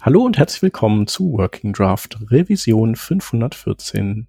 Hallo und herzlich willkommen zu Working Draft Revision 514.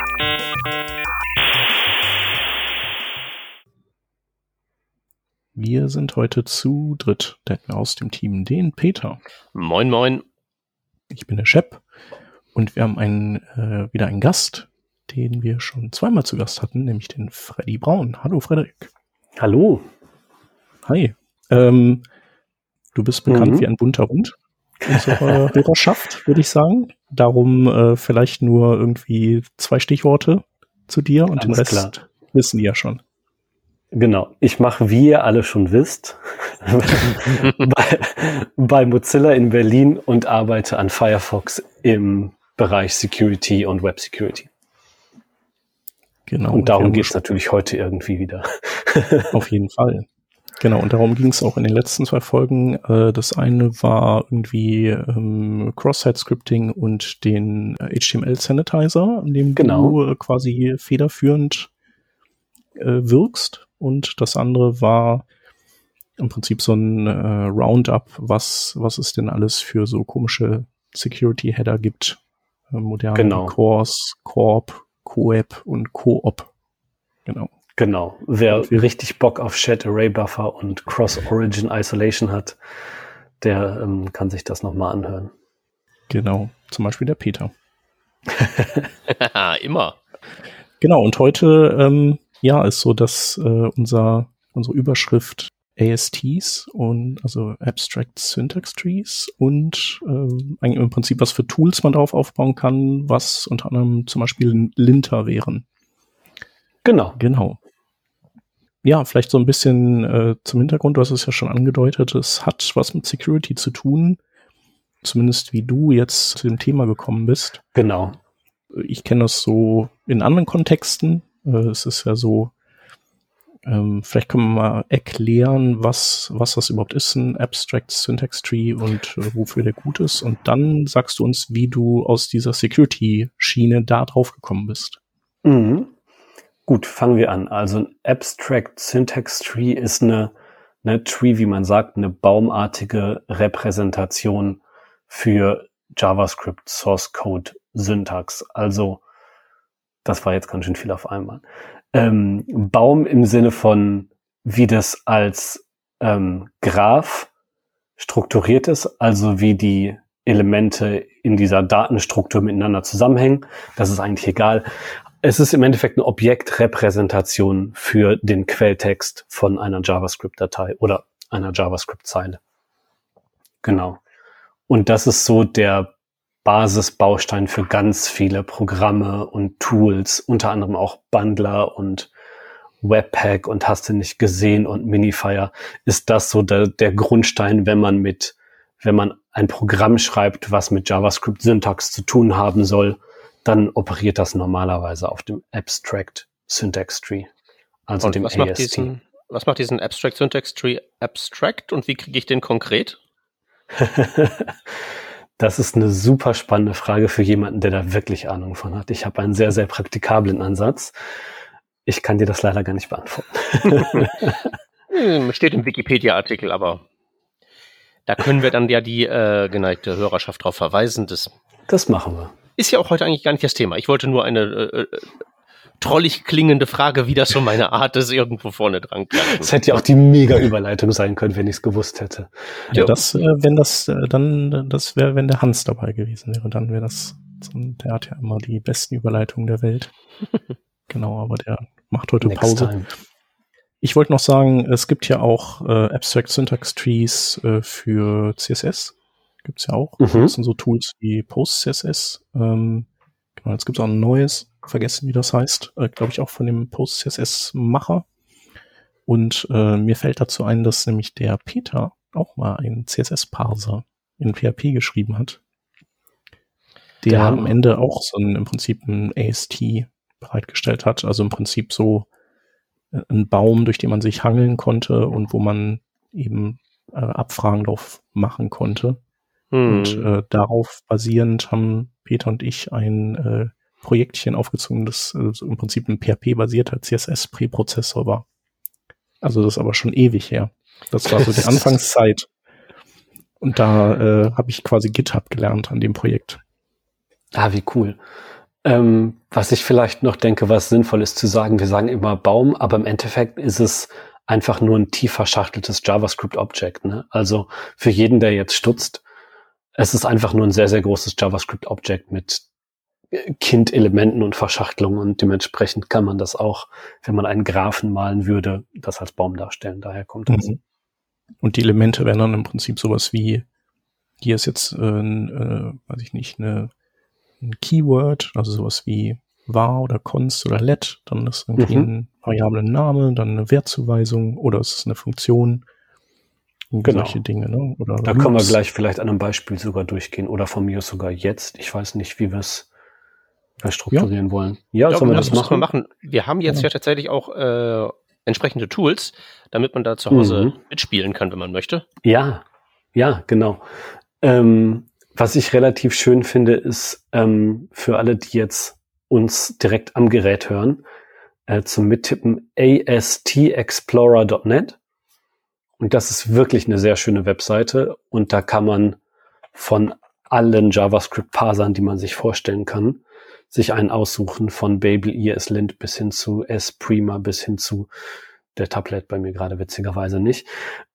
Wir sind heute zu dritt, denn aus dem Team den Peter. Moin, moin. Ich bin der Shep und wir haben einen, äh, wieder einen Gast, den wir schon zweimal zu Gast hatten, nämlich den Freddy Braun. Hallo Frederik. Hallo. Hi. Ähm, du bist bekannt Mhm. wie ein bunter Hund unserer Hörerschaft, würde ich sagen. Darum äh, vielleicht nur irgendwie zwei Stichworte zu dir und den Alles Rest klar. wissen die ja schon. Genau. Ich mache, wie ihr alle schon wisst, bei, bei Mozilla in Berlin und arbeite an Firefox im Bereich Security und Web Security. Genau. und darum geht es natürlich heute irgendwie wieder. Auf jeden Fall. Genau, und darum ging es auch in den letzten zwei Folgen. Äh, das eine war irgendwie ähm, Cross-Site-Scripting und den HTML-Sanitizer, an dem Genau. du äh, quasi federführend äh, wirkst. Und das andere war im Prinzip so ein äh, Roundup, was, was es denn alles für so komische Security-Header gibt. Äh, moderne Genau. Cores, Corp, Coep und Coop. Genau. Genau. Wer richtig Bock auf Shed Array Buffer und Cross-Origin Isolation hat, der ähm, kann sich das nochmal anhören. Genau. Zum Beispiel der Peter. Immer. Genau, und heute, ähm, ja, ist so, dass äh, unser, unsere Überschrift ASTs und also Abstract Syntax Trees und ähm, eigentlich im Prinzip was für Tools man darauf aufbauen kann, was unter anderem zum Beispiel Linter wären. Genau. Genau. Ja, vielleicht so ein bisschen äh, zum Hintergrund, du hast es ja schon angedeutet, es hat was mit Security zu tun, zumindest wie du jetzt zu dem Thema gekommen bist Genau. ich kenne das so in anderen Kontexten. Äh, es ist ja so, ähm, vielleicht können wir mal erklären, was, was das überhaupt ist, ein Abstract Syntax Tree und äh, wofür der gut ist. Und dann sagst du uns, wie du aus dieser Security-Schiene da drauf gekommen bist. Mhm. Gut, fangen wir an. Also ein Abstract Syntax Tree ist eine, eine Tree, wie man sagt, eine baumartige Repräsentation für JavaScript Source Code Syntax. Also, das war jetzt ganz schön viel auf einmal. Ähm, Baum im Sinne von, wie das als ähm, Graph strukturiert ist, also wie die Elemente in dieser Datenstruktur miteinander zusammenhängen. Das ist eigentlich egal. Es ist im Endeffekt eine Objektrepräsentation für den Quelltext von einer JavaScript-Datei oder einer JavaScript-Zeile. Genau. Und das ist so der Basisbaustein für ganz viele Programme und Tools, unter anderem auch Bundler und Webpack und hast du nicht gesehen und Minifier, ist das so der, der Grundstein, wenn man mit, wenn man ein Programm schreibt, was mit JavaScript-Syntax zu tun haben soll, dann operiert das normalerweise auf dem Abstract Syntax Tree. Also Und dem was macht, AST. diesen, was macht diesen Abstract Syntax Tree abstract und wie kriege ich den konkret? Das ist eine super spannende Frage für jemanden, der da wirklich Ahnung von hat. Ich habe einen sehr, sehr praktikablen Ansatz. Ich kann dir das leider gar nicht beantworten. Hm, Steht im Wikipedia-Artikel, aber da können wir dann ja die äh, geneigte Hörerschaft darauf verweisen. Das Das machen wir. ist ja auch heute eigentlich gar nicht das Thema. Ich wollte nur eine äh, äh, trollig klingende Frage, wie das so meine Art ist, irgendwo vorne dran. Das hätte ja auch die mega Überleitung sein können, wenn ich es gewusst hätte. Ja, das, äh, wenn das, äh, dann, das wäre, wenn der Hans dabei gewesen wäre, dann wäre das, so der hat ja immer die besten Überleitungen der Welt. genau, aber der macht heute Next Pause. time. Ich wollte noch sagen, es gibt ja auch äh, Abstract Syntax Trees äh, für CSS. Gibt's ja auch. Mhm. Das sind so Tools wie PostCSS. Ähm, genau, jetzt gibt's auch ein neues, vergessen wie das heißt, äh, glaube ich auch von dem PostCSS-Macher. Und äh, mir fällt dazu ein, dass nämlich der Peter auch mal einen CSS-Parser in PHP geschrieben hat. Der ja. am Ende auch so ein, im Prinzip ein AST bereitgestellt hat. Also im Prinzip so äh, ein Baum, durch den man sich hangeln konnte und wo man eben äh, Abfragen drauf machen konnte. Hm. Und äh, darauf basierend haben Peter und ich ein äh, Projektchen aufgezogen, das äh, so im Prinzip ein PHP-basierter CSS-Präprozessor war. Also das ist aber schon ewig her. Das war so die Anfangszeit. Und da äh, habe ich quasi GitHub gelernt an dem Projekt. Ah, wie cool. Ähm, was ich vielleicht noch denke, was sinnvoll ist zu sagen, wir sagen immer Baum, aber im Endeffekt ist es einfach nur ein tief verschachteltes JavaScript-Object. Ne? Also für jeden, der jetzt stutzt, es ist einfach nur ein sehr, sehr großes JavaScript-Object mit Kind-Elementen und Verschachtelungen und dementsprechend kann man das auch, wenn man einen Graphen malen würde, das als Baum darstellen. Daher kommt das. Mhm. Und die Elemente wären dann im Prinzip sowas wie, hier ist jetzt, äh, äh, weiß ich nicht, eine ein Keyword, also sowas wie var oder const oder let, dann ist irgendwie mhm. ein variablen Name, dann eine Wertzuweisung oder es ist eine Funktion. Genau. Solche Dinge, ne? Oder da Loops. können wir gleich vielleicht an einem Beispiel sogar durchgehen oder von mir sogar jetzt. Ich weiß nicht, wie wir es strukturieren ja. wollen. Ja, ja sollen wir das machen? Wir machen? Wir haben jetzt ja, ja tatsächlich auch äh, entsprechende Tools, damit man da zu Hause mhm. mitspielen kann, wenn man möchte. Ja, ja, genau. Ähm, was ich relativ schön finde, ist ähm, für alle, die jetzt uns direkt am Gerät hören, äh, zum Mittippen astexplorer.net. Und das ist wirklich eine sehr schöne Webseite. Und da kann man von allen JavaScript-Parsern, die man sich vorstellen kann, sich einen aussuchen, von Babel, ESLint bis hin zu S-Prima bis hin zu der Tablet bei mir gerade witzigerweise nicht.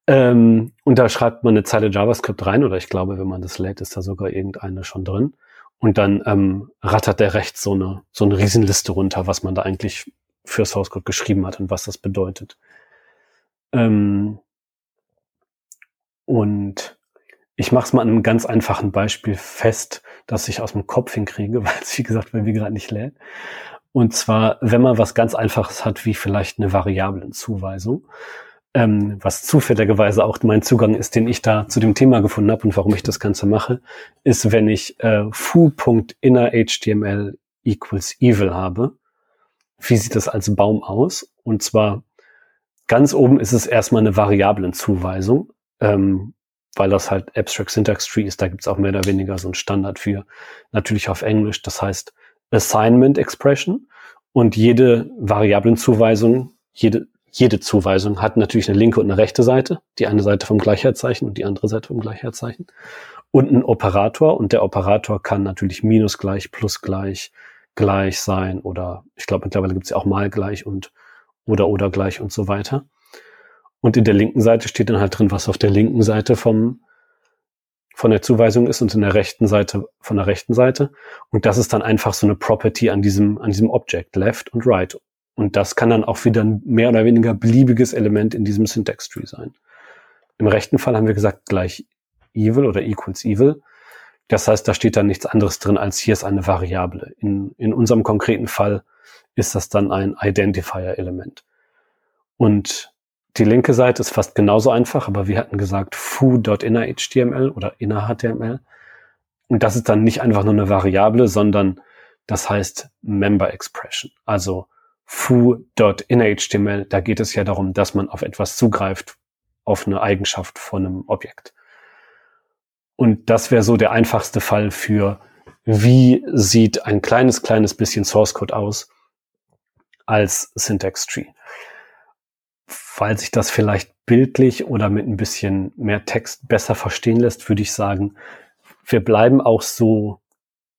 Ähm, und da schreibt man eine Zeile JavaScript rein, oder ich glaube, wenn man das lädt, ist da sogar irgendeine schon drin. Und dann ähm, rattert der rechts so eine, so eine Riesenliste runter, was man da eigentlich für Source Code geschrieben hat und was das bedeutet. Ähm, und ich mache es mal an einem ganz einfachen Beispiel fest, das ich aus dem Kopf hinkriege, weil es, wie gesagt, bei mir gerade nicht lädt. Und zwar, wenn man was ganz Einfaches hat, wie vielleicht eine Variablenzuweisung, ähm, was zufälligerweise auch mein Zugang ist, den ich da zu dem Thema gefunden habe und warum ich das Ganze mache, ist, wenn ich äh, foo.innerHTML equals evil habe. Wie sieht das als Baum aus? Und zwar ganz oben ist es erstmal eine Variablenzuweisung, ähm, weil das halt Abstract Syntax Tree ist. Da gibt's auch mehr oder weniger so ein Standard für, natürlich auf Englisch. Das heißt Assignment Expression. Und jede Variablenzuweisung, jede jede Zuweisung hat natürlich eine linke und eine rechte Seite. Die eine Seite vom Gleichheitszeichen und die andere Seite vom Gleichheitszeichen. Und ein Operator. Und der Operator kann natürlich minus gleich, plus gleich, gleich sein. Oder ich glaube, mittlerweile gibt es ja auch mal gleich und oder oder gleich und so weiter. Und in der linken Seite steht dann halt drin, was auf der linken Seite vom, von der Zuweisung ist und in der rechten Seite von der rechten Seite. Und das ist dann einfach so eine Property an diesem, an diesem Object, left und right. Und das kann dann auch wieder ein mehr oder weniger beliebiges Element in diesem Syntax Tree sein. Im rechten Fall haben wir gesagt gleich evil oder equals evil. Das heißt, da steht dann nichts anderes drin als hier ist eine Variable. In, in unserem konkreten Fall ist das dann ein Identifier-Element. Und die linke Seite ist fast genauso einfach, aber wir hatten gesagt foo.innerHTML oder innerHTML. Und das ist dann nicht einfach nur eine Variable, sondern das heißt Member Expression. Also foo.innerHTML, da geht es ja darum, dass man auf etwas zugreift, auf eine Eigenschaft von einem Objekt. Und das wäre so der einfachste Fall für, wie sieht ein kleines, kleines bisschen Source Code aus als Syntax Tree. Weil sich das vielleicht bildlich oder mit ein bisschen mehr Text besser verstehen lässt, würde ich sagen, wir bleiben auch so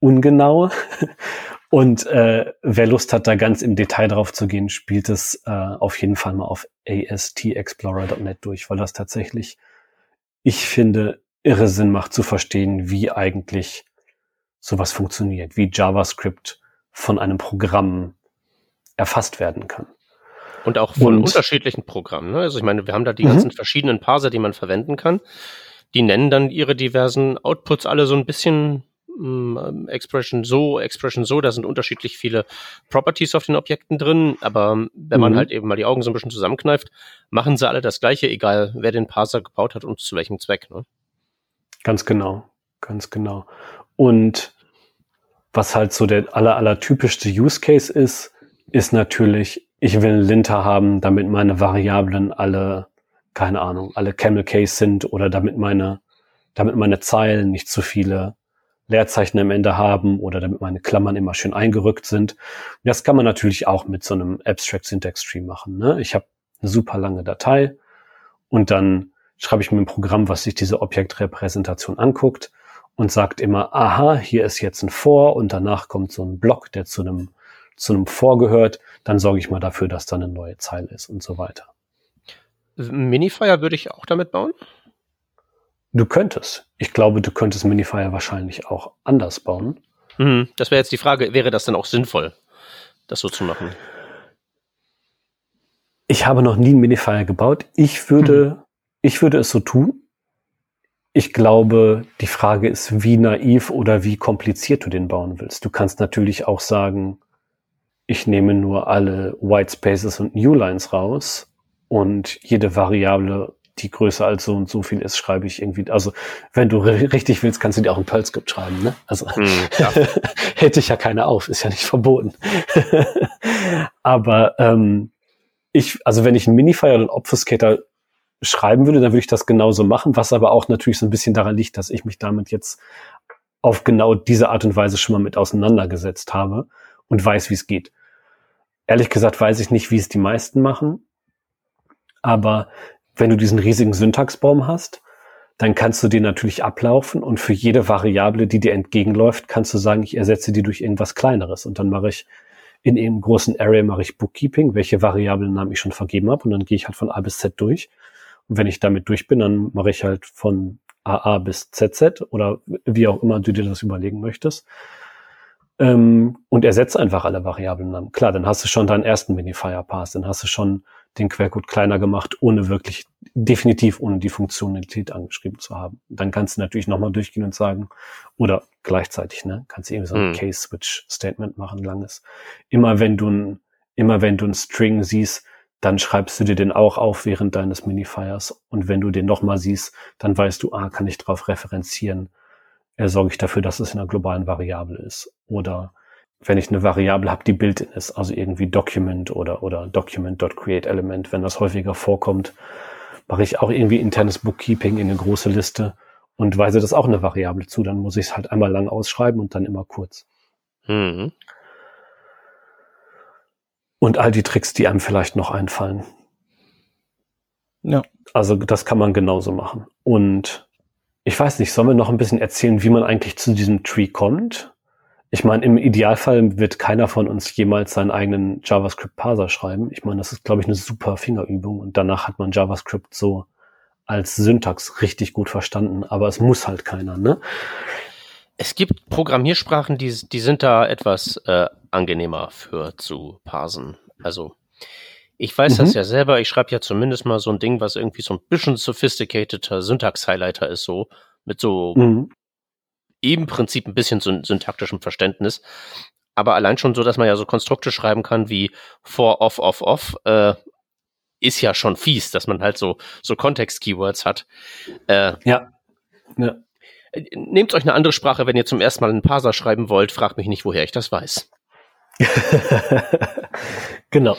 ungenau Und äh, wer Lust hat, da ganz im Detail drauf zu gehen, spielt es äh, auf jeden Fall mal auf astexplorer.net durch, weil das tatsächlich, ich finde, irre Sinn macht zu verstehen, wie eigentlich sowas funktioniert, wie JavaScript von einem Programm erfasst werden kann. Und auch von und, unterschiedlichen Programmen. Ne? Also ich meine, wir haben da die mhm. ganzen verschiedenen Parser, die man verwenden kann. Die nennen dann ihre diversen Outputs alle so ein bisschen ähm, Expression so, Expression so, da sind unterschiedlich viele Properties auf den Objekten drin, aber wenn man mhm. halt eben mal die Augen so ein bisschen zusammenkneift, machen sie alle das gleiche, egal wer den Parser gebaut hat und zu welchem Zweck. Ne? Ganz genau, ganz genau. Und was halt so der aller, aller typischste Use Case ist, ist natürlich, ich will Linter haben, damit meine Variablen alle, keine Ahnung, alle Camel Case sind oder damit meine, damit meine Zeilen nicht zu viele Leerzeichen am Ende haben oder damit meine Klammern immer schön eingerückt sind. Das kann man natürlich auch mit so einem Abstract Syntax Tree machen. Ne? Ich habe eine super lange Datei und dann schreibe ich mir ein Programm, was sich diese Objektrepräsentation anguckt und sagt immer, aha, hier ist jetzt ein For und danach kommt so ein Block, der zu einem, zu einem For gehört. Dann sorge ich mal dafür, dass da eine neue Zeile ist und so weiter. Minifier würde ich auch damit bauen? Du könntest. Ich glaube, du könntest Minifier wahrscheinlich auch anders bauen. Mhm, das wäre jetzt die Frage, wäre das dann auch sinnvoll, das so zu machen? Ich habe noch nie einen Minifier gebaut. Ich würde, mhm. ich würde es so tun. Ich glaube, die Frage ist, wie naiv oder wie kompliziert du den bauen willst. Du kannst natürlich auch sagen, ich nehme nur alle White Spaces und New Lines raus und jede Variable die größer als so und so viel ist, schreibe ich irgendwie. Also wenn du richtig willst, kannst du dir auch ein Perl-Skript schreiben. Ne? Also hm, ja. hätte ich ja keine auf, ist ja nicht verboten. Aber ähm, ich, also wenn ich einen Minifire oder einen Obfuscator schreiben würde, dann würde ich das genauso machen, was aber auch natürlich so ein bisschen daran liegt, dass ich mich damit jetzt auf genau diese Art und Weise schon mal mit auseinandergesetzt habe und weiß, wie es geht. Ehrlich gesagt weiß ich nicht, wie es die meisten machen, aber wenn du diesen riesigen Syntaxbaum hast, dann kannst du den natürlich ablaufen und für jede Variable, die dir entgegenläuft, kannst du sagen, ich ersetze die durch irgendwas kleineres und dann mache ich in einem großen Array mache ich Bookkeeping, welche Variablennamen ich schon vergeben habe und dann gehe ich halt von A bis Z durch. Und wenn ich damit durch bin, dann mache ich halt von AA bis ZZ oder wie auch immer du dir das überlegen möchtest. Ähm, und ersetze einfach alle Variablennamen. Klar, dann hast du schon deinen ersten Minifier-Pass, dann hast du schon den Quellcode kleiner gemacht, ohne wirklich, definitiv ohne die Funktionalität angeschrieben zu haben. Dann kannst du natürlich nochmal durchgehen und sagen, oder gleichzeitig, ne, kannst du irgendwie so ein mhm. Case-Switch-Statement machen, langes. Immer wenn du ein, immer wenn du ein String siehst, dann schreibst du dir den auch auf während deines Minifiers. Und wenn du den nochmal siehst, dann weißt du, ah, kann ich darauf referenzieren, äh, sorge ich dafür, dass es in einer globalen Variable ist. Oder wenn ich eine Variable habe, die Built-in ist, also irgendwie Document oder, oder Document.createElement, wenn das häufiger vorkommt, mache ich auch irgendwie internes Bookkeeping in eine große Liste und weise das auch eine Variable zu. Dann muss ich es halt einmal lang ausschreiben und dann immer kurz. Mhm. Und all die Tricks, die einem vielleicht noch einfallen. Ja. Also das kann man genauso machen. Und ich weiß nicht, sollen wir noch ein bisschen erzählen, wie man eigentlich zu diesem Tree kommt? Ich meine, im Idealfall wird keiner von uns jemals seinen eigenen JavaScript-Parser schreiben. Ich meine, das ist, glaube ich, eine super Fingerübung und danach hat man JavaScript so als Syntax richtig gut verstanden, aber es muss halt keiner, ne? Es gibt Programmiersprachen, die, die sind da etwas äh, angenehmer für zu parsen. Also ich weiß mhm. das ja selber, ich schreibe ja zumindest mal so ein Ding, was irgendwie so ein bisschen sophisticated Syntax-Highlighter ist, so mit so mhm im Prinzip ein bisschen so syntaktischem Verständnis. Aber allein schon so, dass man ja so Konstrukte schreiben kann wie for, off, off, off, äh, ist ja schon fies, dass man halt so, so Kontext-Keywords hat. Äh, ja. ja. Nehmt euch eine andere Sprache, wenn ihr zum ersten Mal einen Parser schreiben wollt. Fragt mich nicht, woher ich das weiß. genau.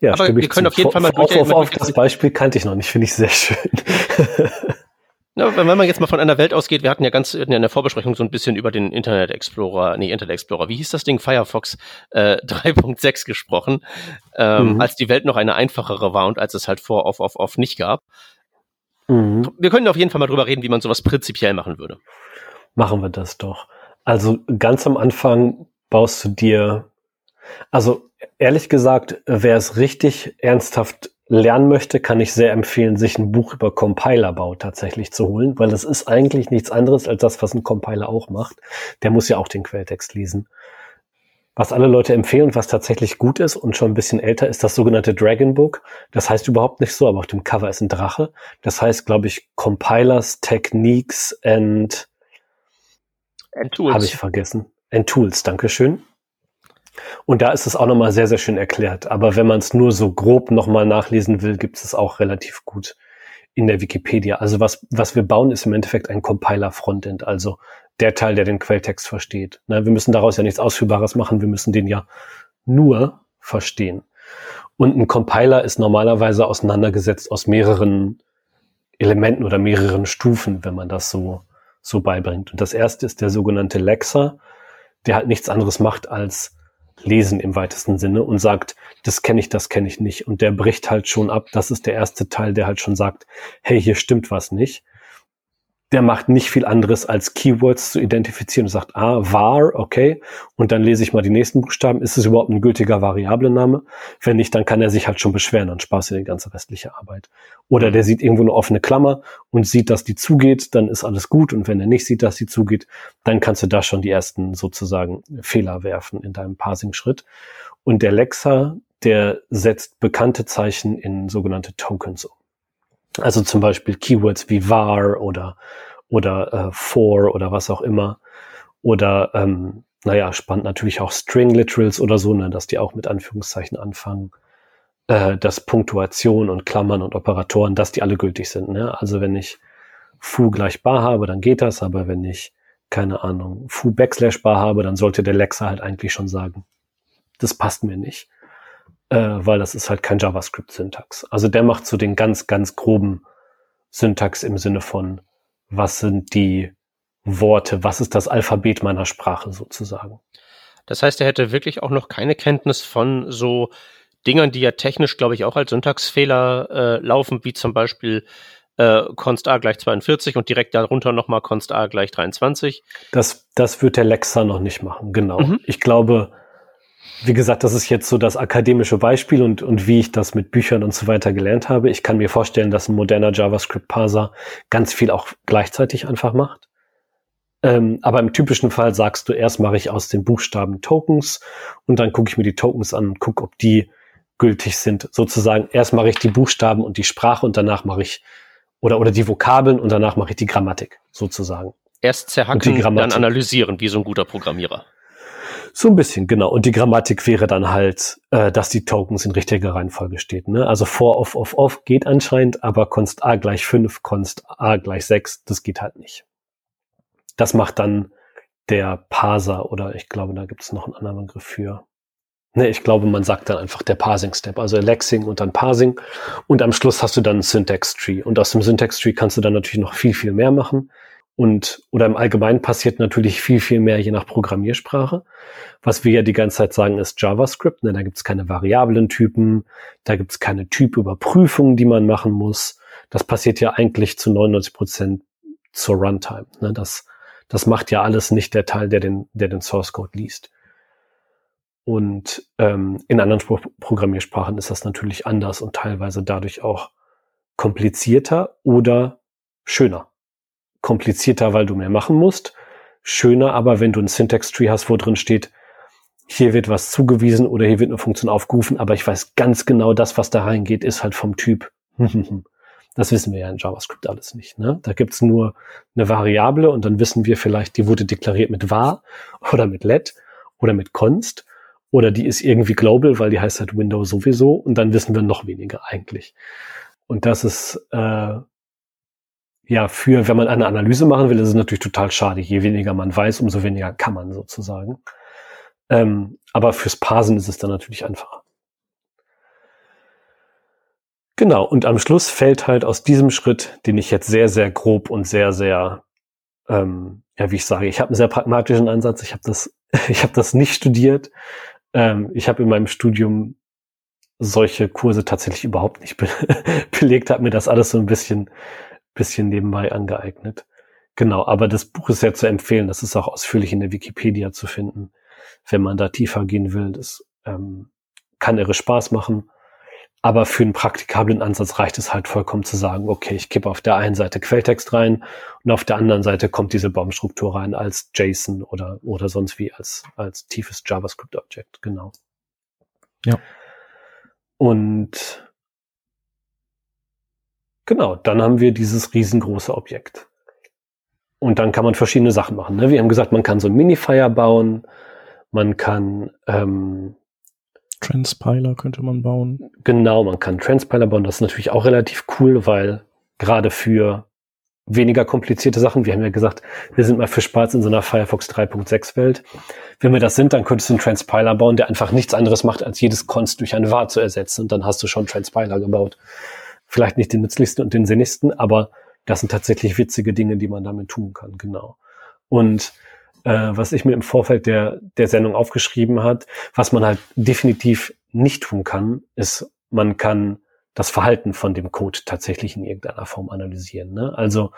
Ja, Aber wir können auf jeden Fall mal durch. Auf, auf, auf, das Beispiel kannte ich noch nicht, finde ich sehr schön. Ja, wenn man jetzt mal von einer Welt ausgeht, wir hatten ja ganz in der Vorbesprechung so ein bisschen über den Internet Explorer, nee, Internet Explorer, wie hieß das Ding? Firefox äh, 3.6 gesprochen, ähm, mhm. als die Welt noch eine einfachere war und als es halt vor off, off, off nicht gab. Mhm. Wir können auf jeden Fall mal drüber reden, wie man sowas prinzipiell machen würde. Machen wir das doch. Also ganz am Anfang baust du dir, also ehrlich gesagt, wer es richtig ernsthaft lernen möchte, kann ich sehr empfehlen, sich ein Buch über Compilerbau tatsächlich zu holen, weil das ist eigentlich nichts anderes als das, was ein Compiler auch macht. Der muss ja auch den Quelltext lesen. Was alle Leute empfehlen, was tatsächlich gut ist und schon ein bisschen älter, ist das sogenannte Dragon Book. Das heißt überhaupt nicht so, aber auf dem Cover ist ein Drache. Das heißt, glaube ich, Compilers, Techniques and, and Tools. Habe ich vergessen. And Tools, Dankeschön. Und da ist es auch nochmal sehr, sehr schön erklärt. Aber wenn man es nur so grob nochmal nachlesen will, gibt es auch relativ gut in der Wikipedia. Also was, was wir bauen, ist im Endeffekt ein Compiler-Frontend, also der Teil, der den Quelltext versteht. Na, wir müssen daraus ja nichts Ausführbares machen, wir müssen den ja nur verstehen. Und ein Compiler ist normalerweise auseinandergesetzt aus mehreren Elementen oder mehreren Stufen, wenn man das so, so beibringt. Und das erste ist der sogenannte Lexer, der halt nichts anderes macht als lesen im weitesten Sinne und sagt, das kenne ich, das kenne ich nicht. Und der bricht halt schon ab. Das ist der erste Teil, der halt schon sagt, hey, hier stimmt was nicht der macht nicht viel anderes als Keywords zu identifizieren und sagt, ah, var, okay, und dann lese ich mal die nächsten Buchstaben. Ist es überhaupt ein gültiger Variablename? Wenn nicht, dann kann er sich halt schon beschweren, dann sparst du die ganze restliche Arbeit. Oder der sieht irgendwo eine offene Klammer und sieht, dass die zugeht, dann ist alles gut. Und wenn er nicht sieht, dass die zugeht, dann kannst du da schon die ersten sozusagen Fehler werfen in deinem Parsing-Schritt. Und der Lexer, der setzt bekannte Zeichen in sogenannte Tokens um. Also zum Beispiel Keywords wie var oder, oder äh, for oder was auch immer. Oder, ähm, naja, spannend natürlich auch String Literals oder so, ne, dass die auch mit Anführungszeichen anfangen. Äh, dass Punktuation und Klammern und Operatoren, dass die alle gültig sind. Ne? Also wenn ich foo gleich bar habe, dann geht das, aber wenn ich, keine Ahnung, foo backslash bar habe, dann sollte der Lexer halt eigentlich schon sagen, das passt mir nicht äh, weil das ist halt kein JavaScript-Syntax. Also der macht so den ganz, ganz groben Syntax im Sinne von, was sind die Worte, was ist das Alphabet meiner Sprache sozusagen. Das heißt, er hätte wirklich auch noch keine Kenntnis von so Dingern, die ja technisch, glaube ich, auch als Syntaxfehler äh, laufen, wie zum Beispiel äh, const a gleich 42 und direkt darunter nochmal const a gleich 23. Das, das wird der Lexa noch nicht machen, genau. Mhm. Ich glaube, wie gesagt, das ist jetzt so das akademische Beispiel und, und wie ich das mit Büchern und so weiter gelernt habe. Ich kann mir vorstellen, dass ein moderner JavaScript-Parser ganz viel auch gleichzeitig einfach macht. Ähm, aber im typischen Fall sagst du, erst mache ich aus den Buchstaben Tokens und dann gucke ich mir die Tokens an und gucke, ob die gültig sind. Sozusagen, erst mache ich die Buchstaben und die Sprache und danach mache ich, oder, oder die Vokabeln und danach mache ich die Grammatik, sozusagen. Erst zerhacken, dann analysieren, wie so ein guter Programmierer. So ein bisschen, genau. Und die Grammatik wäre dann halt, äh, dass die Tokens in richtiger Reihenfolge steht. Ne? Also for, off, off, off geht anscheinend, aber const a gleich 5, const a gleich 6, das geht halt nicht. Das macht dann der Parser oder ich glaube, da gibt es noch einen anderen Begriff für. Ne, ich glaube, man sagt dann einfach der Parsing-Step, also Lexing und dann Parsing. Und am Schluss hast du dann Syntax-Tree. Und aus dem Syntax-Tree kannst du dann natürlich noch viel, viel mehr machen. Und, oder im Allgemeinen passiert natürlich viel, viel mehr je nach Programmiersprache. Was wir ja die ganze Zeit sagen, ist JavaScript. Ne? Da gibt es keine Variablentypen, da gibt es keine Typüberprüfung, die man machen muss. Das passiert ja eigentlich zu 99 Prozent zur Runtime. Ne? Das, das macht ja alles nicht der Teil, der den, der den Source Code liest. Und ähm, in anderen Spr Programmiersprachen ist das natürlich anders und teilweise dadurch auch komplizierter oder schöner komplizierter, weil du mehr machen musst. Schöner aber, wenn du ein Syntax-Tree hast, wo drin steht, hier wird was zugewiesen oder hier wird eine Funktion aufgerufen, aber ich weiß ganz genau, das, was da reingeht, ist halt vom Typ. Das wissen wir ja in JavaScript alles nicht. Ne? Da gibt's nur eine Variable und dann wissen wir vielleicht, die wurde deklariert mit var oder mit let oder mit const oder die ist irgendwie global, weil die heißt halt Windows sowieso und dann wissen wir noch weniger eigentlich. Und das ist äh, ja, für, wenn man eine Analyse machen will, ist es natürlich total schade. Je weniger man weiß, umso weniger kann man sozusagen. Ähm, aber fürs Parsen ist es dann natürlich einfacher. Genau, und am Schluss fällt halt aus diesem Schritt, den ich jetzt sehr, sehr grob und sehr, sehr, ähm, ja, wie ich sage, ich habe einen sehr pragmatischen Ansatz. Ich habe das, ich habe das nicht studiert. Ähm, ich habe in meinem Studium solche Kurse tatsächlich überhaupt nicht be belegt, habe mir das alles so ein bisschen bisschen nebenbei angeeignet. Genau, aber das Buch ist sehr zu empfehlen. Das ist auch ausführlich in der Wikipedia zu finden, wenn man da tiefer gehen will. Das ähm, kann irre Spaß machen. Aber für einen praktikablen Ansatz reicht es halt vollkommen zu sagen, okay, ich kippe auf der einen Seite Quelltext rein und auf der anderen Seite kommt diese Baumstruktur rein als JSON oder, oder sonst wie als, als tiefes JavaScript-Object, genau. Ja. Und genau, dann haben wir dieses riesengroße Objekt. Und dann kann man verschiedene Sachen machen. Ne? Wir haben gesagt, man kann so ein Minifier bauen, man kann ähm, Transpiler könnte man bauen. Genau, man kann Transpiler bauen. Das ist natürlich auch relativ cool, weil gerade für weniger komplizierte Sachen, wir haben ja gesagt, wir sind mal für Spaß in so einer Firefox 3.6 Welt. Wenn wir das sind, dann könntest du einen Transpiler bauen, der einfach nichts anderes macht, als jedes Const durch ein var zu ersetzen. Und dann hast du schon Transpiler gebaut. Vielleicht nicht den nützlichsten und den sinnigsten, aber das sind tatsächlich witzige Dinge, die man damit tun kann, genau. Und äh, was ich mir im Vorfeld der, der Sendung aufgeschrieben hat, was man halt definitiv nicht tun kann, ist, man kann das Verhalten von dem Code tatsächlich in irgendeiner Form analysieren. Ne? Also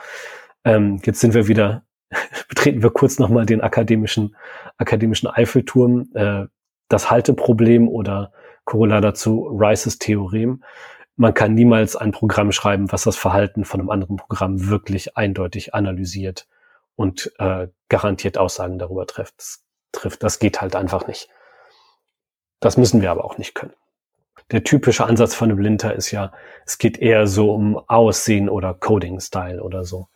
ähm, jetzt sind wir wieder, betreten wir kurz nochmal den akademischen, akademischen Eiffelturm, äh, das Halteproblem oder Korollar dazu Rices Theorem. Man kann niemals ein Programm schreiben, was das Verhalten von einem anderen Programm wirklich eindeutig analysiert und äh, garantiert Aussagen darüber trifft. trifft. Das geht halt einfach nicht. Das müssen wir aber auch nicht können. Der typische Ansatz von einem Linter ist ja, es geht eher so um Aussehen oder Coding-Style oder so.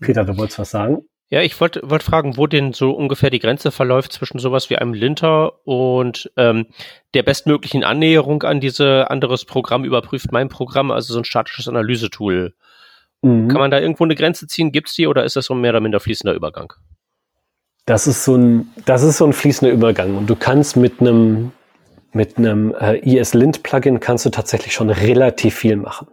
Peter, du wolltest was sagen? Ja, ich wollte wollt fragen, wo denn so ungefähr die Grenze verläuft zwischen sowas wie einem Linter und ähm, der bestmöglichen Annäherung an diese anderes Programm überprüft mein Programm, also so ein statisches Analysetool. Mhm. Kann man da irgendwo eine Grenze ziehen? Gibt's die oder ist das so ein mehr oder minder fließender Übergang? Das ist so ein, das ist so ein fließender Übergang und du kannst mit einem mit einem äh, ESLint-Plugin kannst du tatsächlich schon relativ viel machen.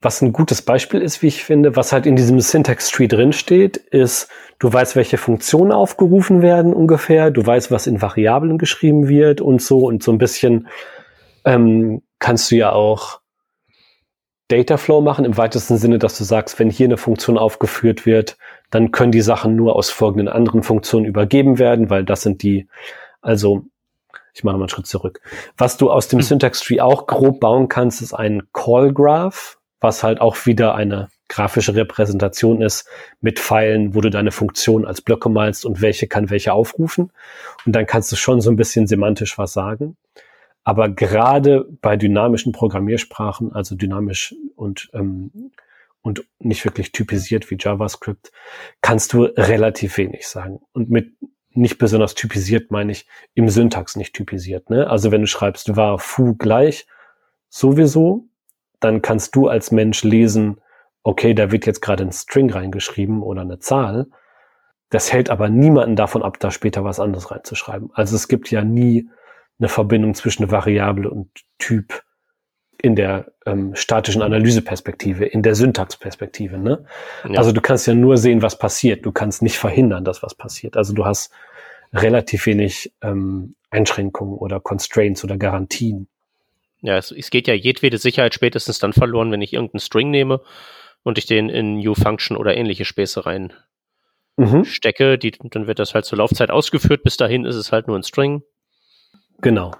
Was ein gutes Beispiel ist, wie ich finde, was halt in diesem Syntax-Tree drinsteht, ist, du weißt, welche Funktionen aufgerufen werden ungefähr, du weißt, was in Variablen geschrieben wird und so und so ein bisschen ähm, kannst du ja auch Dataflow machen im weitesten Sinne, dass du sagst, wenn hier eine Funktion aufgeführt wird, dann können die Sachen nur aus folgenden anderen Funktionen übergeben werden, weil das sind die, also ich mache mal einen Schritt zurück. Was du aus dem hm. Syntax Tree auch grob bauen kannst, ist ein Call Graph, was halt auch wieder eine grafische Repräsentation ist mit Pfeilen, wo du deine Funktion als Blöcke malst und welche kann welche aufrufen. Und dann kannst du schon so ein bisschen semantisch was sagen. Aber gerade bei dynamischen Programmiersprachen, also dynamisch und, ähm, und nicht wirklich typisiert wie JavaScript, kannst du relativ wenig sagen. Und mit nicht besonders typisiert meine ich im Syntax nicht typisiert. Ne? Also wenn du schreibst war foo gleich sowieso, dann kannst du als Mensch lesen, okay, da wird jetzt gerade ein String reingeschrieben oder eine Zahl. Das hält aber niemanden davon ab, da später was anderes reinzuschreiben. Also es gibt ja nie eine Verbindung zwischen Variable und Typ in der ähm, statischen Analyseperspektive, in der Syntaxperspektive. Ne? Ja. Also du kannst ja nur sehen, was passiert. Du kannst nicht verhindern, dass was passiert. Also du hast relativ wenig ähm, Einschränkungen oder Constraints oder Garantien. Ja, es, es geht ja jedwede Sicherheit spätestens dann verloren, wenn ich irgendeinen String nehme und ich den in New Function oder ähnliche Späße rein mhm. stecke. Die, dann wird das halt zur Laufzeit ausgeführt. Bis dahin ist es halt nur ein String. Genau.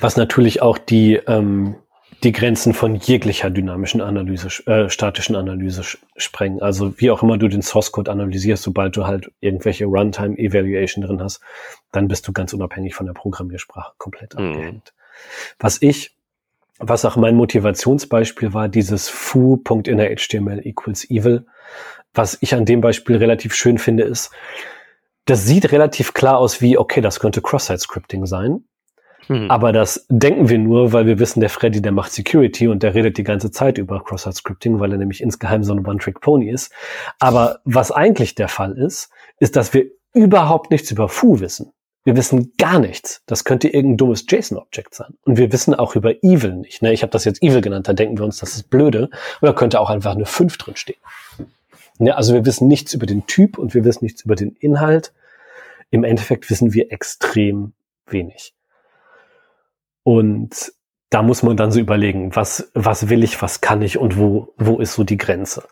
Was natürlich auch die, ähm, die Grenzen von jeglicher dynamischen Analyse, äh, statischen Analyse sprengen. Also wie auch immer du den Source Code analysierst, sobald du halt irgendwelche Runtime Evaluation drin hast, dann bist du ganz unabhängig von der Programmiersprache komplett mhm. abgehängt. Was ich, was auch mein Motivationsbeispiel war, dieses foo.innerHTML equals evil. Was ich an dem Beispiel relativ schön finde, ist, das sieht relativ klar aus wie, okay, das könnte Cross-Site-Scripting sein. Hm. Aber das denken wir nur, weil wir wissen, der Freddy, der macht Security und der redet die ganze Zeit über Cross-Site-Scripting, weil er nämlich insgeheim so ein One-Trick-Pony ist. Aber was eigentlich der Fall ist, ist, dass wir überhaupt nichts über Foo wissen. Wir wissen gar nichts. Das könnte irgendein dummes JSON-Objekt sein. Und wir wissen auch über Evil nicht. Ne? Ich habe das jetzt Evil genannt, da denken wir uns, das ist blöde. Oder könnte auch einfach eine 5 drin stehen. Ne? Also wir wissen nichts über den Typ und wir wissen nichts über den Inhalt. Im Endeffekt wissen wir extrem wenig. Und da muss man dann so überlegen, was, was will ich, was kann ich und wo, wo ist so die Grenze.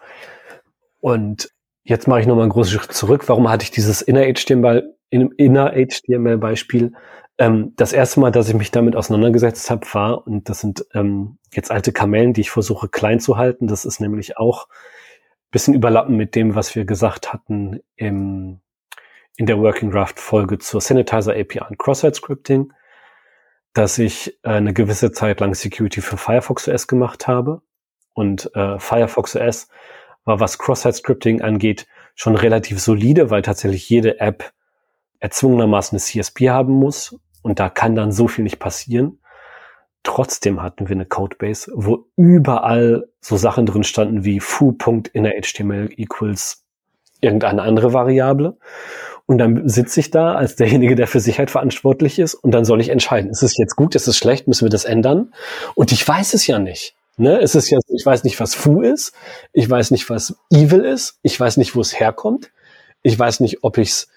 Und jetzt mache ich nochmal einen großen Schritt zurück. Warum hatte ich dieses Inner HTML, Inner HTML Beispiel Ähm, das erste Mal, dass ich mich damit auseinandergesetzt habe, war, und das sind ähm, jetzt alte Kamellen, die ich versuche klein zu halten. Das ist nämlich auch bisschen überlappen mit dem, was wir gesagt hatten im, in der Working Draft Folge zur Sanitizer API und Cross-Site Scripting, dass ich äh, eine gewisse Zeit lang Security für Firefox OS gemacht habe. Und äh, Firefox OS war, was Cross-Site Scripting angeht, schon relativ solide, weil tatsächlich jede App erzwungenermaßen eine CSP haben muss. Und da kann dann so viel nicht passieren. Trotzdem hatten wir eine Codebase, wo überall so Sachen drin standen wie foo.innerHTML equals irgendeine andere Variable. Und dann sitze ich da als derjenige, der für Sicherheit verantwortlich ist und dann soll ich entscheiden, ist es jetzt gut, ist es schlecht, müssen wir das ändern? Und ich weiß es ja nicht. Ne? Es ist ja, ich weiß nicht, was Foo ist, ich weiß nicht, was Evil ist, ich weiß nicht, wo es herkommt, ich weiß nicht, ob ich es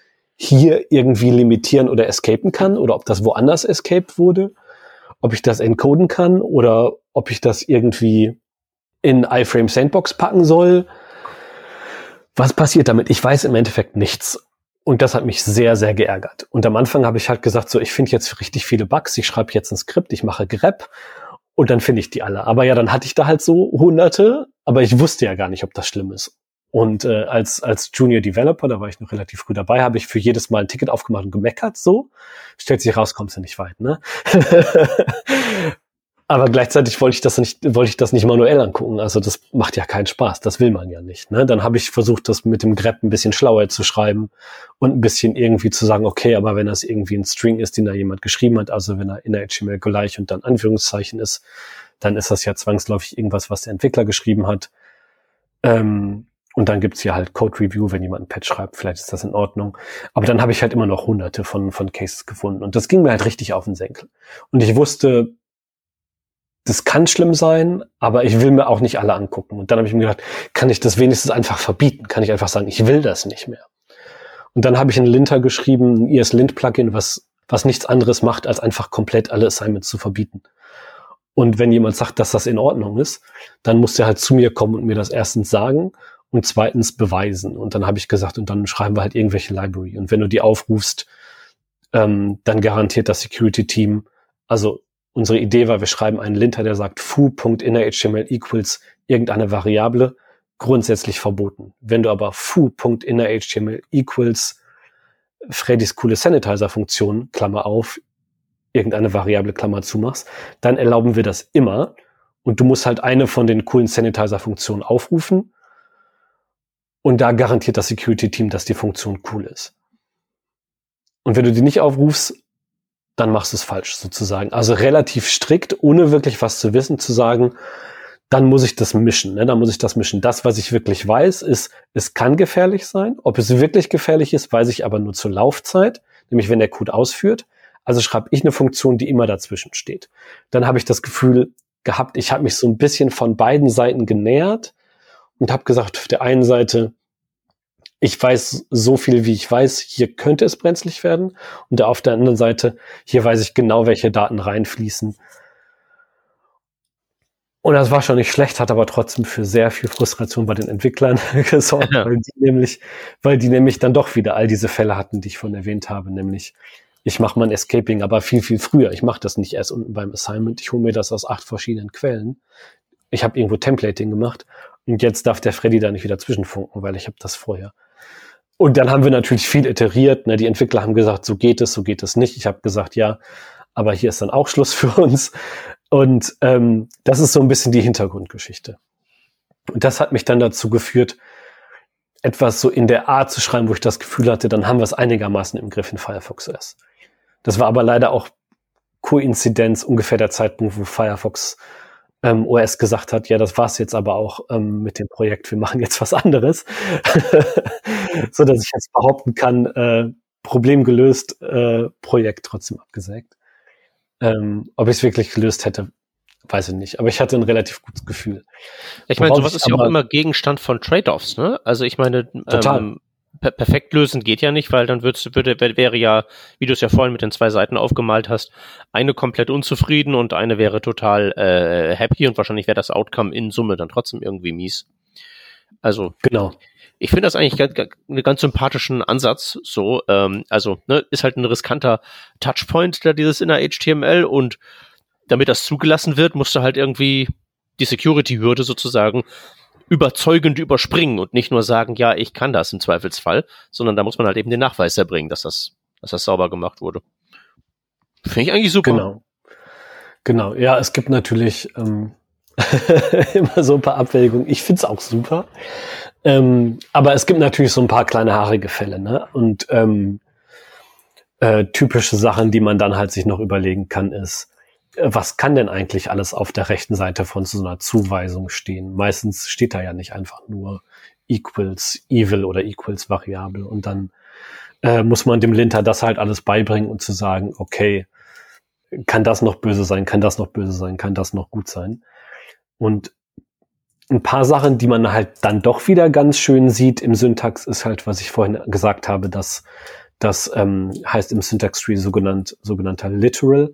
hier irgendwie limitieren oder escapen kann oder ob das woanders escaped wurde ob ich das encoden kann oder ob ich das irgendwie in iFrame Sandbox packen soll. Was passiert damit? Ich weiß im Endeffekt nichts. Und das hat mich sehr, sehr geärgert. Und am Anfang habe ich halt gesagt, so, ich finde jetzt richtig viele Bugs, ich schreibe jetzt ein Skript, ich mache grep und dann finde ich die alle. Aber ja, dann hatte ich da halt so hunderte, aber ich wusste ja gar nicht, ob das schlimm ist. Und äh, als, als Junior Developer, da war ich noch relativ früh dabei, habe ich für jedes Mal ein Ticket aufgemacht und gemeckert. So stellt sich raus, kommst du nicht weit. Ne? Aber gleichzeitig wollte ich das nicht, wollte ich das nicht manuell angucken. Also das macht ja keinen Spaß. Das will man ja nicht. Ne? Dann habe ich versucht, das mit dem grep ein bisschen schlauer zu schreiben und ein bisschen irgendwie zu sagen, okay, aber wenn das irgendwie ein String ist, den da jemand geschrieben hat, also wenn er in der HTML gleich und dann Anführungszeichen ist, dann ist das ja zwangsläufig irgendwas, was der Entwickler geschrieben hat. Ähm, und dann gibt's hier halt Code Review, wenn jemand ein Patch schreibt, vielleicht ist das in Ordnung. Aber dann habe ich halt immer noch hunderte von, von Cases gefunden. Und das ging mir halt richtig auf den Senkel. Und ich wusste, das kann schlimm sein, aber ich will mir auch nicht alle angucken. Und dann habe ich mir gedacht, kann ich das wenigstens einfach verbieten? Kann ich einfach sagen, ich will das nicht mehr? Und dann habe ich in Linter geschrieben, ein ES-Lint-Plugin, was, was nichts anderes macht, als einfach komplett alle Assignments zu verbieten. Und wenn jemand sagt, dass das in Ordnung ist, dann muss der halt zu mir kommen und mir das erstens sagen und zweitens beweisen. Und dann habe ich gesagt, und dann schreiben wir halt irgendwelche Library. Und wenn du die aufrufst, ähm, dann garantiert das Security-Team, also unsere Idee war, wir schreiben einen Linter, der sagt foo.innerHTML equals irgendeine Variable, grundsätzlich verboten. Wenn du aber foo.innerHTML equals Freddys coole Sanitizer-Funktion, Klammer auf, irgendeine Variable, Klammer zu machst, dann erlauben wir das immer. Und du musst halt eine von den coolen Sanitizer-Funktionen aufrufen und da garantiert das Security-Team, dass die Funktion cool ist. Und wenn du die nicht aufrufst, dann machst du es falsch sozusagen. Also relativ strikt, ohne wirklich was zu wissen, zu sagen, dann muss ich das mischen. Ne? Dann muss ich das mischen. Das, was ich wirklich weiß, ist, es kann gefährlich sein. Ob es wirklich gefährlich ist, weiß ich aber nur zur Laufzeit, nämlich wenn der Code ausführt. Also schreibe ich eine Funktion, die immer dazwischen steht. Dann habe ich das Gefühl gehabt, ich habe mich so ein bisschen von beiden Seiten genähert und habe gesagt, auf der einen Seite, ich weiß so viel, wie ich weiß, hier könnte es brenzlig werden. Und auf der anderen Seite, hier weiß ich genau, welche Daten reinfließen. Und das war schon nicht schlecht, hat aber trotzdem für sehr viel Frustration bei den Entwicklern gesorgt, ja. weil die nämlich, weil die nämlich dann doch wieder all diese Fälle hatten, die ich vorhin erwähnt habe, nämlich ich mache mein Escaping aber viel, viel früher. Ich mache das nicht erst unten beim Assignment. Ich hole mir das aus acht verschiedenen Quellen. Ich habe irgendwo Templating gemacht und jetzt darf der Freddy da nicht wieder zwischenfunken, weil ich habe das vorher. Und dann haben wir natürlich viel iteriert. Ne? Die Entwickler haben gesagt, so geht es, so geht es nicht. Ich habe gesagt, ja, aber hier ist dann auch Schluss für uns. Und ähm, das ist so ein bisschen die Hintergrundgeschichte. Und das hat mich dann dazu geführt, etwas so in der Art zu schreiben, wo ich das Gefühl hatte, dann haben wir es einigermaßen im Griff in Firefox OS. Das war aber leider auch Koinzidenz, ungefähr der Zeitpunkt, wo Firefox ähm, OS gesagt hat, ja, das war's jetzt aber auch ähm, mit dem Projekt, wir machen jetzt was anderes, so dass ich jetzt behaupten kann, äh, Problem gelöst, äh, Projekt trotzdem abgesägt. Ähm, ob ich es wirklich gelöst hätte, weiß ich nicht. Aber ich hatte ein relativ gutes Gefühl. Ich meine, sowas ist ja auch immer Gegenstand von Trade-offs, ne? Also ich meine, total. Ähm, per perfekt lösen geht ja nicht, weil dann würde, wäre ja, wie du es ja vorhin mit den zwei Seiten aufgemalt hast, eine komplett unzufrieden und eine wäre total äh, happy und wahrscheinlich wäre das Outcome in Summe dann trotzdem irgendwie mies. Also genau. Ich finde das eigentlich ganz, einen ganz sympathischen Ansatz. So, ähm, also ne, ist halt ein riskanter Touchpoint da dieses inner HTML und damit das zugelassen wird, musst du halt irgendwie die Security-Hürde sozusagen überzeugend überspringen und nicht nur sagen, ja, ich kann das im Zweifelsfall, sondern da muss man halt eben den Nachweis erbringen, dass das, dass das sauber gemacht wurde. Finde ich eigentlich super. Genau. Genau, ja, es gibt natürlich ähm, immer so ein paar Abwägungen. Ich find's auch super. Ähm, aber es gibt natürlich so ein paar kleine haarige Fälle, ne? Und ähm, äh, typische Sachen, die man dann halt sich noch überlegen kann, ist, was kann denn eigentlich alles auf der rechten Seite von so einer Zuweisung stehen? Meistens steht da ja nicht einfach nur equals evil oder equals Variable und dann äh, muss man dem Linter das halt alles beibringen und zu sagen, okay, kann das noch böse sein, kann das noch böse sein, kann das noch gut sein. Und ein paar Sachen, die man halt dann doch wieder ganz schön sieht im Syntax, ist halt, was ich vorhin gesagt habe, dass das ähm, heißt im Syntax Tree sogenannt, sogenannter Literal.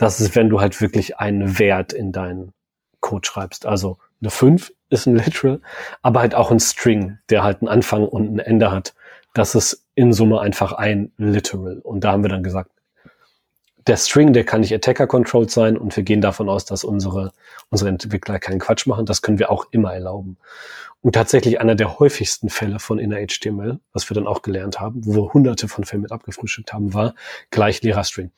Das ist, wenn du halt wirklich einen Wert in deinen Code schreibst. Also eine 5 ist ein Literal, aber halt auch ein String, der halt einen Anfang und ein Ende hat. Das ist in Summe einfach ein Literal. Und da haben wir dann gesagt, der String, der kann nicht Attacker-controlled sein und wir gehen davon aus, dass unsere, unsere Entwickler keinen Quatsch machen. Das können wir auch immer erlauben. Und tatsächlich einer der häufigsten Fälle von inner HTML, was wir dann auch gelernt haben, wo wir hunderte von Fällen mit abgefrühstückt haben, war gleich leerer String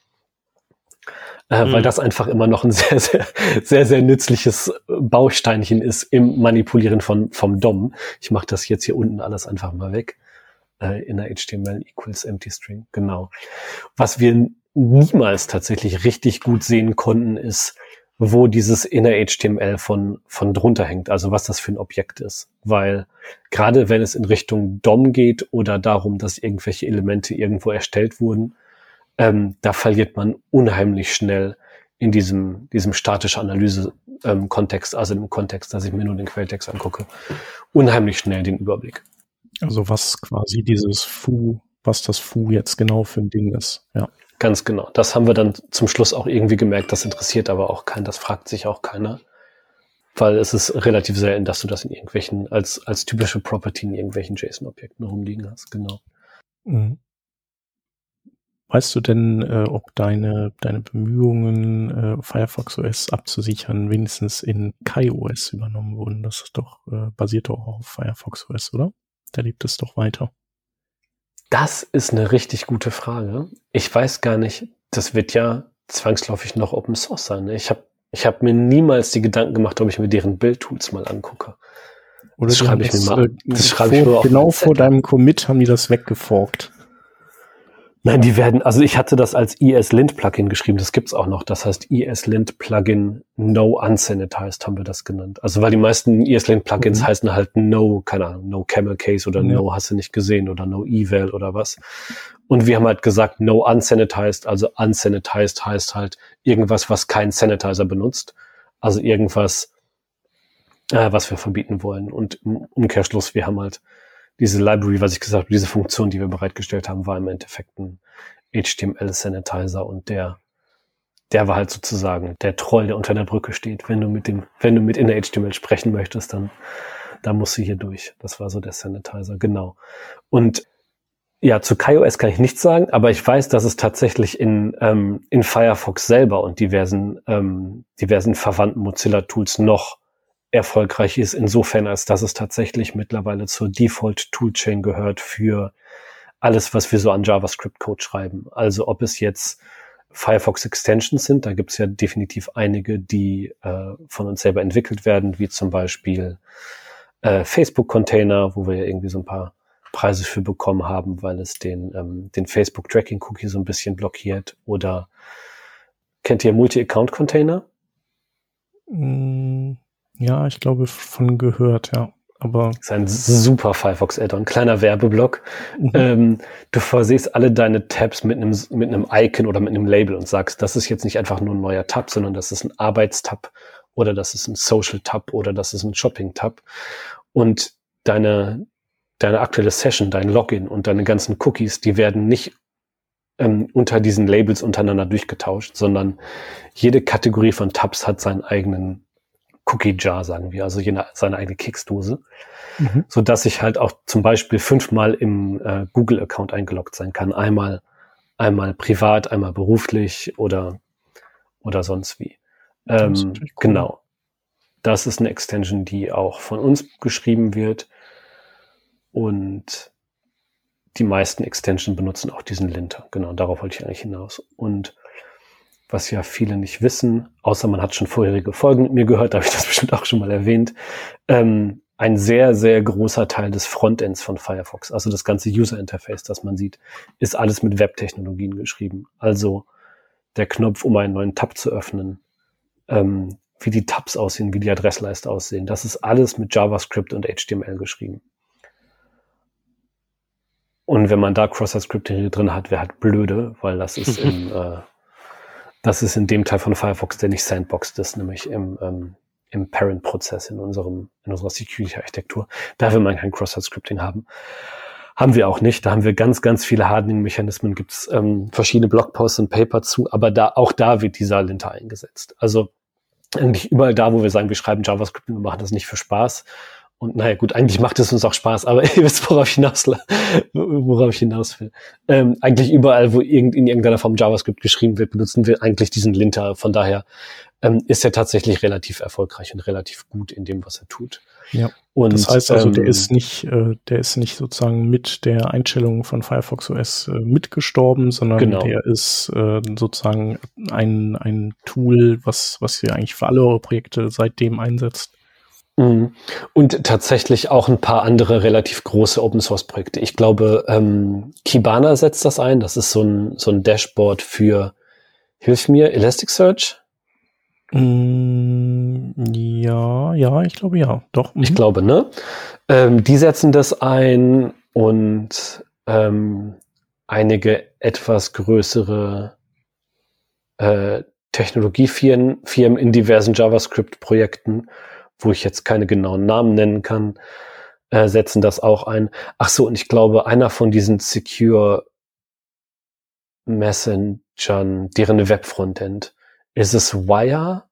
äh, mhm. weil das einfach immer noch ein sehr, sehr, sehr, sehr nützliches Bausteinchen ist im Manipulieren von, vom DOM. Ich mache das jetzt hier unten alles einfach mal weg. Äh, in der HTML equals empty string, genau. Was wir niemals tatsächlich richtig gut sehen konnten, ist, wo dieses inner HTML von, von drunter hängt, also was das für ein Objekt ist. Weil gerade wenn es in Richtung DOM geht oder darum, dass irgendwelche Elemente irgendwo erstellt wurden, ähm, da verliert man unheimlich schnell in diesem, diesem statische Analyse-Kontext, ähm, also im Kontext, dass ich mir nur den Quelltext angucke, unheimlich schnell den Überblick. Also was quasi dieses Fu, was das Fu jetzt genau für ein Ding ist, ja. Ganz genau. Das haben wir dann zum Schluss auch irgendwie gemerkt, das interessiert aber auch keinen, das fragt sich auch keiner. Weil es ist relativ selten, dass du das in irgendwelchen, als, als typische Property in irgendwelchen JSON-Objekten rumliegen hast, genau. Mhm. Weißt du denn, äh, ob deine, deine Bemühungen, äh, Firefox OS abzusichern, wenigstens in KaiOS übernommen wurden? Das ist doch, äh, basiert doch auf Firefox OS, oder? Da lebt es doch weiter. Das ist eine richtig gute Frage. Ich weiß gar nicht, das wird ja zwangsläufig noch Open Source sein. Ne? Ich habe ich hab mir niemals die Gedanken gemacht, ob ich mir deren Bildtools mal angucke. Oder das schreibe ich mir mal. Äh, das schreibe ich mir Genau vor deinem Commit haben die das weggeforkt. Nein, die werden, also ich hatte das als ESLint-Plugin geschrieben, das gibt's auch noch. Das heißt ESLint-Plugin No Unsanitized haben wir das genannt. Also weil die meisten ESLint-Plugins mhm. heißen halt No, keine Ahnung, No Camel Case oder ja. No hast du nicht gesehen oder No Eval oder was. Und wir haben halt gesagt No Unsanitized, also Unsanitized heißt halt irgendwas, was kein Sanitizer benutzt. Also irgendwas, äh, was wir verbieten wollen. Und im Umkehrschluss, wir haben halt diese Library, was ich gesagt habe, diese Funktion, die wir bereitgestellt haben, war im Endeffekt ein HTML-Sanitizer und der, der war halt sozusagen der Troll, der unter der Brücke steht. Wenn du mit dem, wenn du mit inner HTML sprechen möchtest, dann, da musst du hier durch. Das war so der Sanitizer, genau. Und ja, zu KaiOS kann ich nichts sagen, aber ich weiß, dass es tatsächlich in, ähm, in Firefox selber und diversen, ähm, diversen verwandten Mozilla-Tools noch erfolgreich ist, insofern als dass es tatsächlich mittlerweile zur Default Toolchain gehört für alles, was wir so an JavaScript-Code schreiben. Also ob es jetzt Firefox Extensions sind, da gibt es ja definitiv einige, die äh, von uns selber entwickelt werden, wie zum Beispiel äh, Facebook-Container, wo wir ja irgendwie so ein paar Preise für bekommen haben, weil es den, ähm, den Facebook-Tracking-Cookie so ein bisschen blockiert. Oder kennt ihr Multi-Account-Container? Mm, ja, ich glaube von gehört, ja. Aber das ist ein super Firefox Add-on, kleiner Werbeblock. Mhm. Ähm, du versiehst alle deine Tabs mit einem, mit einem Icon oder mit einem Label und sagst, das ist jetzt nicht einfach nur ein neuer Tab, sondern das ist ein Arbeitstab oder das ist ein Social Tab oder das ist ein Shopping Tab. Und deine, deine aktuelle Session, dein Login und deine ganzen Cookies, die werden nicht ähm, unter diesen Labels untereinander durchgetauscht, sondern jede Kategorie von Tabs hat seinen eigenen Cookie Jar, sagen wir, also jene, seine eigene Keksdose, mhm. so dass ich halt auch zum Beispiel fünfmal im äh, Google-Account eingeloggt sein kann. Einmal, einmal privat, einmal beruflich oder, oder sonst wie. Ähm, cool. Genau. Das ist eine Extension, die auch von uns geschrieben wird. Und die meisten Extensions benutzen auch diesen Linter. Genau, darauf wollte ich eigentlich hinaus. Und was ja viele nicht wissen, außer man hat schon vorherige Folgen mit mir gehört, da habe ich das bestimmt auch schon mal erwähnt, ähm, ein sehr, sehr großer Teil des Frontends von Firefox, also das ganze User Interface, das man sieht, ist alles mit Webtechnologien geschrieben. Also der Knopf, um einen neuen Tab zu öffnen, ähm, wie die Tabs aussehen, wie die Adressleiste aussehen, das ist alles mit JavaScript und HTML geschrieben. Und wenn man da Cross-Site-Scripting drin hat, wäre halt blöde, weil das ist im, äh, das ist in dem Teil von Firefox, der nicht sandboxed ist, nämlich im, ähm, im Parent-Prozess in unserem, in unserer Security-Architektur. Da will man kein Cross-Site-Scripting haben. Haben wir auch nicht. Da haben wir ganz, ganz viele Hardening-Mechanismen, gibt es ähm, verschiedene Blogposts und Paper zu, aber da, auch da wird dieser Linter eingesetzt. Also eigentlich überall da, wo wir sagen, wir schreiben JavaScript, wir machen das nicht für Spaß, und naja, gut, eigentlich macht es uns auch Spaß, aber ihr wisst, worauf ich hinaus, worauf ich hinaus will. Ähm, eigentlich überall, wo irgend, in irgendeiner Form JavaScript geschrieben wird, benutzen wir eigentlich diesen Linter. Von daher ähm, ist er tatsächlich relativ erfolgreich und relativ gut in dem, was er tut. Ja. Und das heißt also, ähm, der ist nicht, äh, der ist nicht sozusagen mit der Einstellung von Firefox OS äh, mitgestorben, sondern genau. der ist äh, sozusagen ein, ein Tool, was, was ihr eigentlich für alle eure Projekte seitdem einsetzt. Mhm. Und tatsächlich auch ein paar andere relativ große Open Source Projekte. Ich glaube, ähm, Kibana setzt das ein. Das ist so ein, so ein Dashboard für, hilf mir, Elasticsearch? Mm, ja, ja, ich glaube ja. Doch. Mhm. Ich glaube, ne? Ähm, die setzen das ein und ähm, einige etwas größere äh, Technologiefirmen Firmen in diversen JavaScript-Projekten wo ich jetzt keine genauen Namen nennen kann, äh, setzen das auch ein. Ach so, und ich glaube, einer von diesen Secure Messengern, deren Webfrontend, ist es Wire?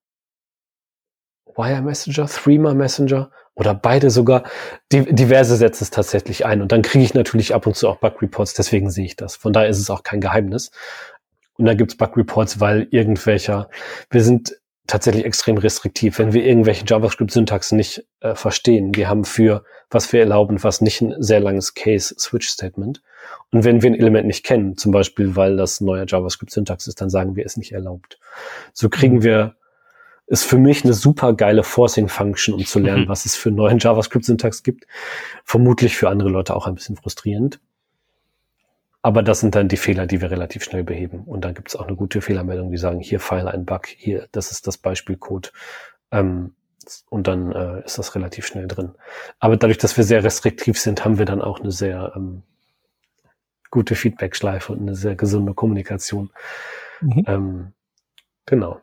Wire Messenger, Threema Messenger oder beide sogar. Die, diverse setzen es tatsächlich ein. Und dann kriege ich natürlich ab und zu auch Bug Reports, deswegen sehe ich das. Von daher ist es auch kein Geheimnis. Und dann gibt's Bug Reports, weil irgendwelcher, wir sind tatsächlich extrem restriktiv, wenn wir irgendwelche JavaScript-Syntax nicht äh, verstehen. Wir haben für, was wir erlauben, was nicht ein sehr langes Case-Switch-Statement. Und wenn wir ein Element nicht kennen, zum Beispiel, weil das neue JavaScript-Syntax ist, dann sagen wir es nicht erlaubt. So kriegen mhm. wir, ist für mich eine super geile Forcing-Function, um zu lernen, mhm. was es für neuen JavaScript-Syntax gibt. Vermutlich für andere Leute auch ein bisschen frustrierend. Aber das sind dann die Fehler, die wir relativ schnell beheben. Und dann gibt es auch eine gute Fehlermeldung, die sagen, hier File ein Bug, hier, das ist das Beispielcode. Ähm, und dann äh, ist das relativ schnell drin. Aber dadurch, dass wir sehr restriktiv sind, haben wir dann auch eine sehr ähm, gute Feedback-Schleife und eine sehr gesunde Kommunikation. Mhm. Ähm, genau.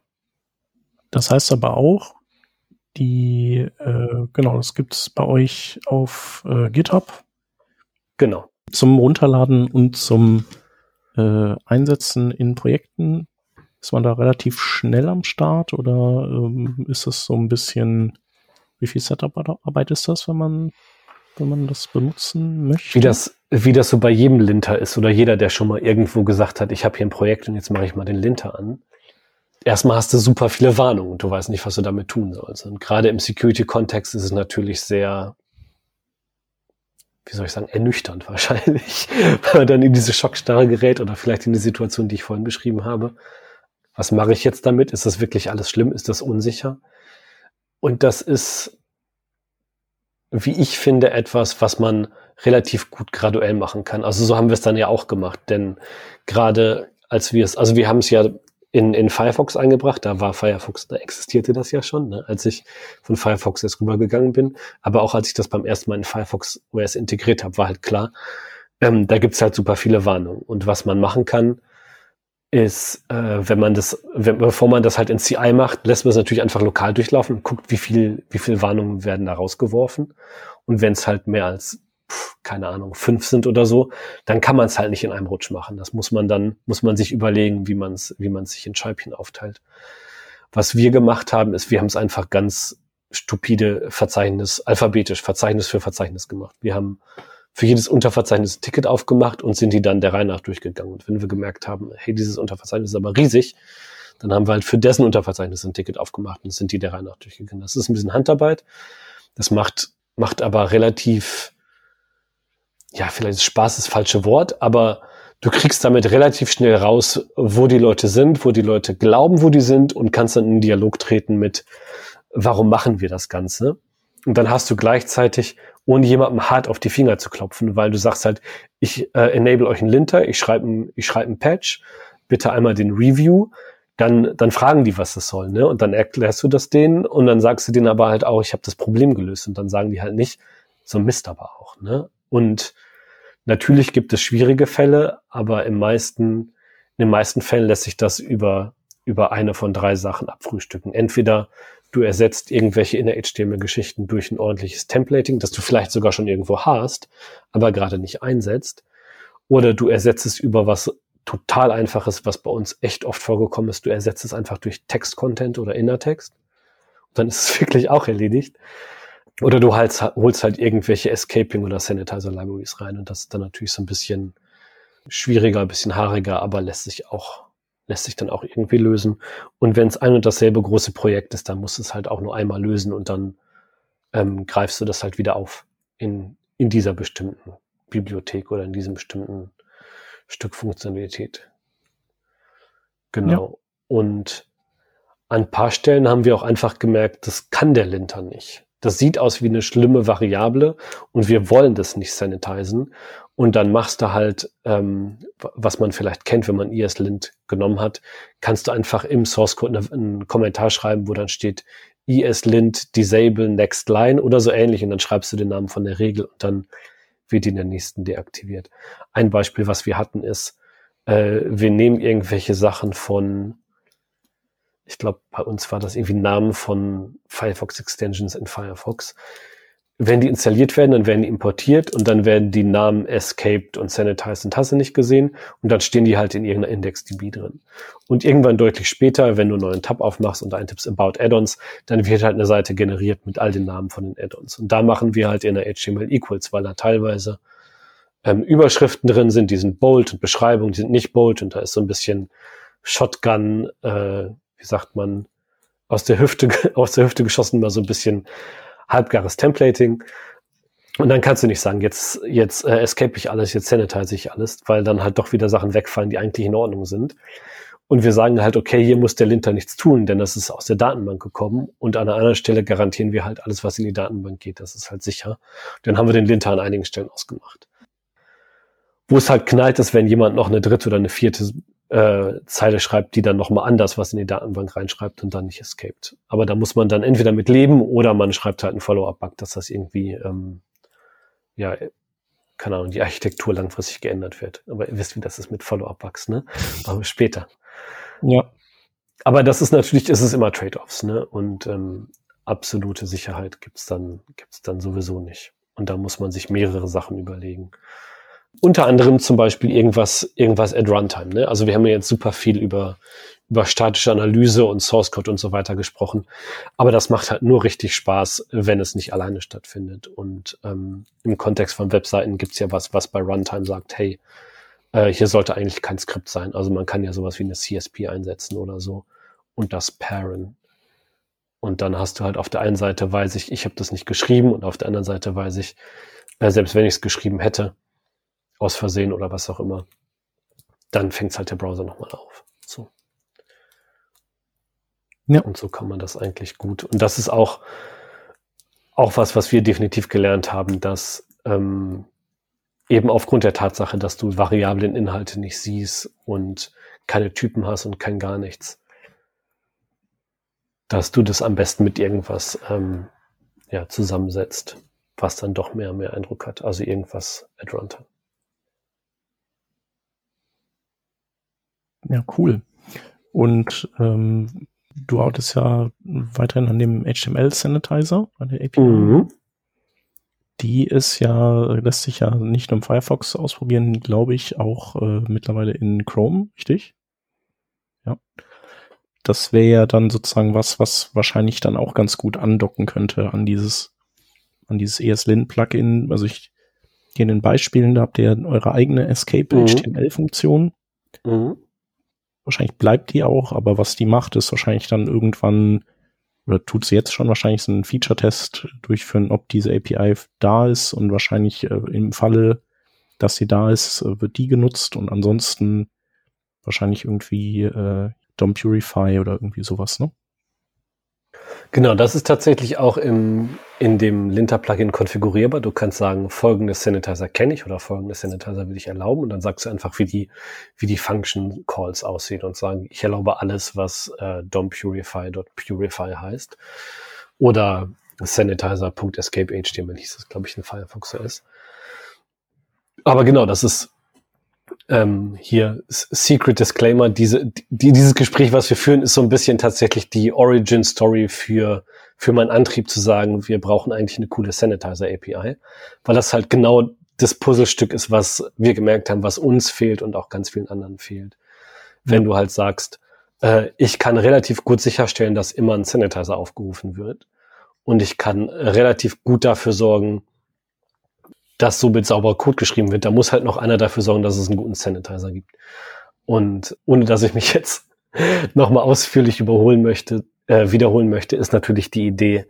Das heißt aber auch, die, äh, genau, das gibt's bei euch auf äh, GitHub. Genau zum Runterladen und zum äh, Einsetzen in Projekten? Ist man da relativ schnell am Start oder ähm, ist das so ein bisschen, wie viel Setup-Arbeit ist das, wenn man, wenn man das benutzen möchte? Wie das, wie das so bei jedem Linter ist oder jeder, der schon mal irgendwo gesagt hat, ich habe hier ein Projekt und jetzt mache ich mal den Linter an. Erstmal hast du super viele Warnungen und du weißt nicht, was du damit tun sollst. Und gerade im Security-Kontext ist es natürlich sehr wie soll ich sagen, ernüchternd wahrscheinlich, weil man dann in diese Schockstarre gerät oder vielleicht in die Situation, die ich vorhin beschrieben habe. Was mache ich jetzt damit? Ist das wirklich alles schlimm? Ist das unsicher? Und das ist, wie ich finde, etwas, was man relativ gut graduell machen kann. Also so haben wir es dann ja auch gemacht, denn gerade als wir es, also wir haben es ja in, in Firefox eingebracht. Da war Firefox, da existierte das ja schon, ne, als ich von Firefox erst rübergegangen bin. Aber auch als ich das beim ersten Mal in Firefox OS integriert habe, war halt klar, ähm, da gibt's halt super viele Warnungen. Und was man machen kann, ist, äh, wenn man das, wenn, bevor man das halt in CI macht, lässt man es natürlich einfach lokal durchlaufen und guckt, wie viel, wie viel Warnungen werden da rausgeworfen. Und wenn es halt mehr als keine Ahnung, fünf sind oder so, dann kann man es halt nicht in einem Rutsch machen. Das muss man dann, muss man sich überlegen, wie man es, wie man sich in Scheibchen aufteilt. Was wir gemacht haben, ist, wir haben es einfach ganz stupide Verzeichnis, alphabetisch, Verzeichnis für Verzeichnis gemacht. Wir haben für jedes Unterverzeichnis ein Ticket aufgemacht und sind die dann der Reihe nach durchgegangen. Und wenn wir gemerkt haben, hey, dieses Unterverzeichnis ist aber riesig, dann haben wir halt für dessen Unterverzeichnis ein Ticket aufgemacht und sind die der Reihe nach durchgegangen. Das ist ein bisschen Handarbeit. Das macht, macht aber relativ, ja, vielleicht ist Spaß das falsche Wort, aber du kriegst damit relativ schnell raus, wo die Leute sind, wo die Leute glauben, wo die sind und kannst dann in den Dialog treten mit, warum machen wir das Ganze? Und dann hast du gleichzeitig, ohne jemandem hart auf die Finger zu klopfen, weil du sagst halt, ich äh, enable euch einen Linter, ich schreibe ein, ich schreibe ein Patch, bitte einmal den Review, dann, dann fragen die, was das soll, ne? Und dann erklärst du das denen und dann sagst du denen aber halt auch, ich habe das Problem gelöst und dann sagen die halt nicht, so Mist aber auch, ne? Und natürlich gibt es schwierige Fälle, aber im meisten, in den meisten Fällen lässt sich das über, über eine von drei Sachen abfrühstücken. Entweder du ersetzt irgendwelche inner-HTML-Geschichten durch ein ordentliches Templating, das du vielleicht sogar schon irgendwo hast, aber gerade nicht einsetzt. Oder du ersetzt es über was total einfaches, was bei uns echt oft vorgekommen ist. Du ersetzt es einfach durch Text-Content oder Innertext. Und dann ist es wirklich auch erledigt. Oder du holst, holst halt irgendwelche Escaping oder Sanitizer Libraries rein. Und das ist dann natürlich so ein bisschen schwieriger, ein bisschen haariger, aber lässt sich auch lässt sich dann auch irgendwie lösen. Und wenn es ein und dasselbe große Projekt ist, dann musst du es halt auch nur einmal lösen und dann ähm, greifst du das halt wieder auf in, in dieser bestimmten Bibliothek oder in diesem bestimmten Stück Funktionalität. Genau. Ja. Und an ein paar Stellen haben wir auch einfach gemerkt, das kann der Linter nicht. Das sieht aus wie eine schlimme Variable und wir wollen das nicht sanitizen. Und dann machst du halt, ähm, was man vielleicht kennt, wenn man ESLint genommen hat, kannst du einfach im Source Code einen Kommentar schreiben, wo dann steht ESLint disable next line oder so ähnlich und dann schreibst du den Namen von der Regel und dann wird die in der nächsten deaktiviert. Ein Beispiel, was wir hatten, ist, äh, wir nehmen irgendwelche Sachen von, ich glaube, bei uns war das irgendwie Namen von Firefox Extensions in Firefox wenn die installiert werden, dann werden die importiert und dann werden die Namen escaped und sanitized und du nicht gesehen und dann stehen die halt in irgendeiner Index-DB drin. Und irgendwann deutlich später, wenn du einen neuen Tab aufmachst und eintippst About Add-ons, dann wird halt eine Seite generiert mit all den Namen von den Add-ons. Und da machen wir halt in der HTML Equals, weil da teilweise ähm, Überschriften drin sind, die sind bold und Beschreibungen, die sind nicht bold und da ist so ein bisschen Shotgun, äh, wie sagt man, aus der Hüfte, aus der Hüfte geschossen, mal so ein bisschen halbgares Templating. Und dann kannst du nicht sagen, jetzt, jetzt äh, escape ich alles, jetzt sanitize ich alles, weil dann halt doch wieder Sachen wegfallen, die eigentlich in Ordnung sind. Und wir sagen halt, okay, hier muss der Linter nichts tun, denn das ist aus der Datenbank gekommen. Und an einer anderen Stelle garantieren wir halt alles, was in die Datenbank geht. Das ist halt sicher. Dann haben wir den Linter an einigen Stellen ausgemacht. Wo es halt knallt, ist, wenn jemand noch eine dritte oder eine vierte äh, Zeile schreibt, die dann nochmal anders was in die Datenbank reinschreibt und dann nicht escaped. Aber da muss man dann entweder mit leben oder man schreibt halt einen Follow-up-Bug, dass das irgendwie, ähm, ja, keine Ahnung, die Architektur langfristig geändert wird. Aber ihr wisst, wie das ist mit Follow-up-Bugs, ne? Aber später. Ja. Aber das ist natürlich, ist es immer Trade-offs, ne? Und ähm, absolute Sicherheit gibt's dann, gibt's dann sowieso nicht. Und da muss man sich mehrere Sachen überlegen unter anderem zum Beispiel irgendwas, irgendwas at Runtime. Ne? Also wir haben ja jetzt super viel über, über statische Analyse und Source Code und so weiter gesprochen. Aber das macht halt nur richtig Spaß, wenn es nicht alleine stattfindet. Und ähm, im Kontext von Webseiten gibt's ja was, was bei Runtime sagt, hey, äh, hier sollte eigentlich kein Skript sein. Also man kann ja sowas wie eine CSP einsetzen oder so und das paren. Und dann hast du halt auf der einen Seite weiß ich, ich habe das nicht geschrieben und auf der anderen Seite weiß ich, äh, selbst wenn ich es geschrieben hätte, aus Versehen oder was auch immer, dann fängt halt der Browser nochmal auf. So. Ja. Und so kann man das eigentlich gut. Und das ist auch, auch was, was wir definitiv gelernt haben, dass ähm, eben aufgrund der Tatsache, dass du variablen Inhalte nicht siehst und keine Typen hast und kein gar nichts, dass du das am besten mit irgendwas ähm, ja, zusammensetzt, was dann doch mehr und mehr Eindruck hat. Also irgendwas at Ja, cool. Und ähm, du arbeitest ja weiterhin an dem HTML-Sanitizer, an der API. Mhm. Die ist ja, lässt sich ja nicht nur im Firefox ausprobieren, glaube ich, auch äh, mittlerweile in Chrome, richtig? Ja. das wäre ja dann sozusagen was, was wahrscheinlich dann auch ganz gut andocken könnte an dieses, an dieses ESLint-Plugin. Also ich hier in den Beispielen, da habt ihr eure eigene Escape-HTML-Funktion. Mhm. Wahrscheinlich bleibt die auch, aber was die macht, ist wahrscheinlich dann irgendwann, oder tut sie jetzt schon wahrscheinlich so einen Feature-Test durchführen, ob diese API da ist und wahrscheinlich äh, im Falle, dass sie da ist, äh, wird die genutzt und ansonsten wahrscheinlich irgendwie äh, DOM Purify oder irgendwie sowas, ne? Genau, das ist tatsächlich auch im, in dem Linter-Plugin konfigurierbar. Du kannst sagen, folgende Sanitizer kenne ich oder folgende Sanitizer will ich erlauben und dann sagst du einfach, wie die, wie die Function Calls aussehen und sagen, ich erlaube alles, was äh, dompurify.purify heißt oder sanitizer.escape.html hieß das, glaube ich, in Firefox OS. Aber genau, das ist ähm, hier Secret Disclaimer, diese, die, dieses Gespräch, was wir führen, ist so ein bisschen tatsächlich die Origin Story für, für meinen Antrieb zu sagen, wir brauchen eigentlich eine coole Sanitizer API, weil das halt genau das Puzzlestück ist, was wir gemerkt haben, was uns fehlt und auch ganz vielen anderen fehlt. Wenn du halt sagst, äh, ich kann relativ gut sicherstellen, dass immer ein Sanitizer aufgerufen wird und ich kann relativ gut dafür sorgen, dass so mit sauberer Code geschrieben wird. Da muss halt noch einer dafür sorgen, dass es einen guten Sanitizer gibt. Und ohne dass ich mich jetzt nochmal ausführlich überholen möchte, äh, wiederholen möchte, ist natürlich die Idee,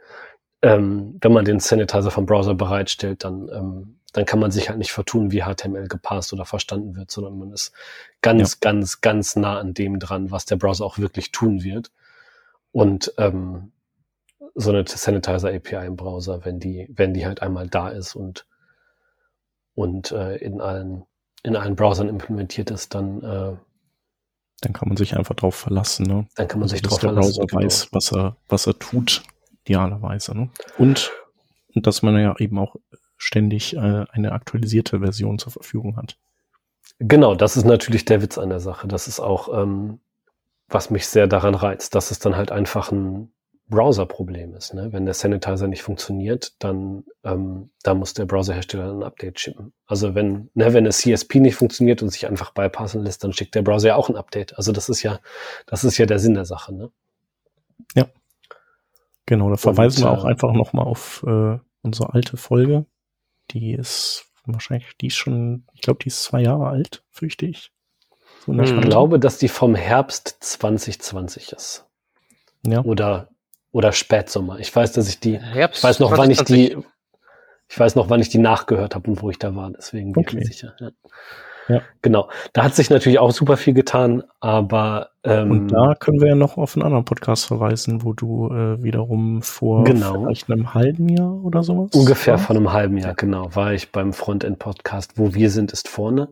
ähm, wenn man den Sanitizer vom Browser bereitstellt, dann, ähm, dann kann man sich halt nicht vertun, wie HTML gepasst oder verstanden wird, sondern man ist ganz, ja. ganz, ganz nah an dem dran, was der Browser auch wirklich tun wird. Und ähm, so eine Sanitizer API im Browser, wenn die, wenn die halt einmal da ist und und äh, in allen in allen Browsern implementiert ist, dann äh, dann kann man sich einfach drauf verlassen, ne? Dann kann man also, sich drauf der verlassen. Browser genau. weiß, was er was er tut, idealerweise, ne? Und und dass man ja eben auch ständig äh, eine aktualisierte Version zur Verfügung hat. Genau, das ist natürlich der Witz an der Sache. Das ist auch, ähm, was mich sehr daran reizt, dass es dann halt einfach ein Browser-Problem ist. Ne? Wenn der Sanitizer nicht funktioniert, dann, ähm, da muss der Browserhersteller ein Update schicken. Also wenn, ne, wenn das CSP nicht funktioniert und sich einfach bypassen lässt, dann schickt der Browser ja auch ein Update. Also das ist ja, das ist ja der Sinn der Sache. Ne? Ja. Genau, da verweisen und, wir auch äh, einfach nochmal auf äh, unsere alte Folge. Die ist wahrscheinlich, die ist schon, ich glaube, die ist zwei Jahre alt, fürchte ich. So ich glaube, dass die vom Herbst 2020 ist. Ja. Oder oder Spätsommer. Ich weiß, dass ich die, Herbst, ich weiß noch, wann ich die, ich weiß noch, wann ich die nachgehört habe und wo ich da war. Deswegen bin okay. ich mir sicher. Ja. ja. Genau. Da hat sich natürlich auch super viel getan, aber ähm, und da können wir ja noch auf einen anderen Podcast verweisen, wo du äh, wiederum vor genau. vielleicht einem halben Jahr oder sowas. Ungefähr war? von einem halben Jahr, genau, war ich beim Frontend Podcast, wo wir sind, ist vorne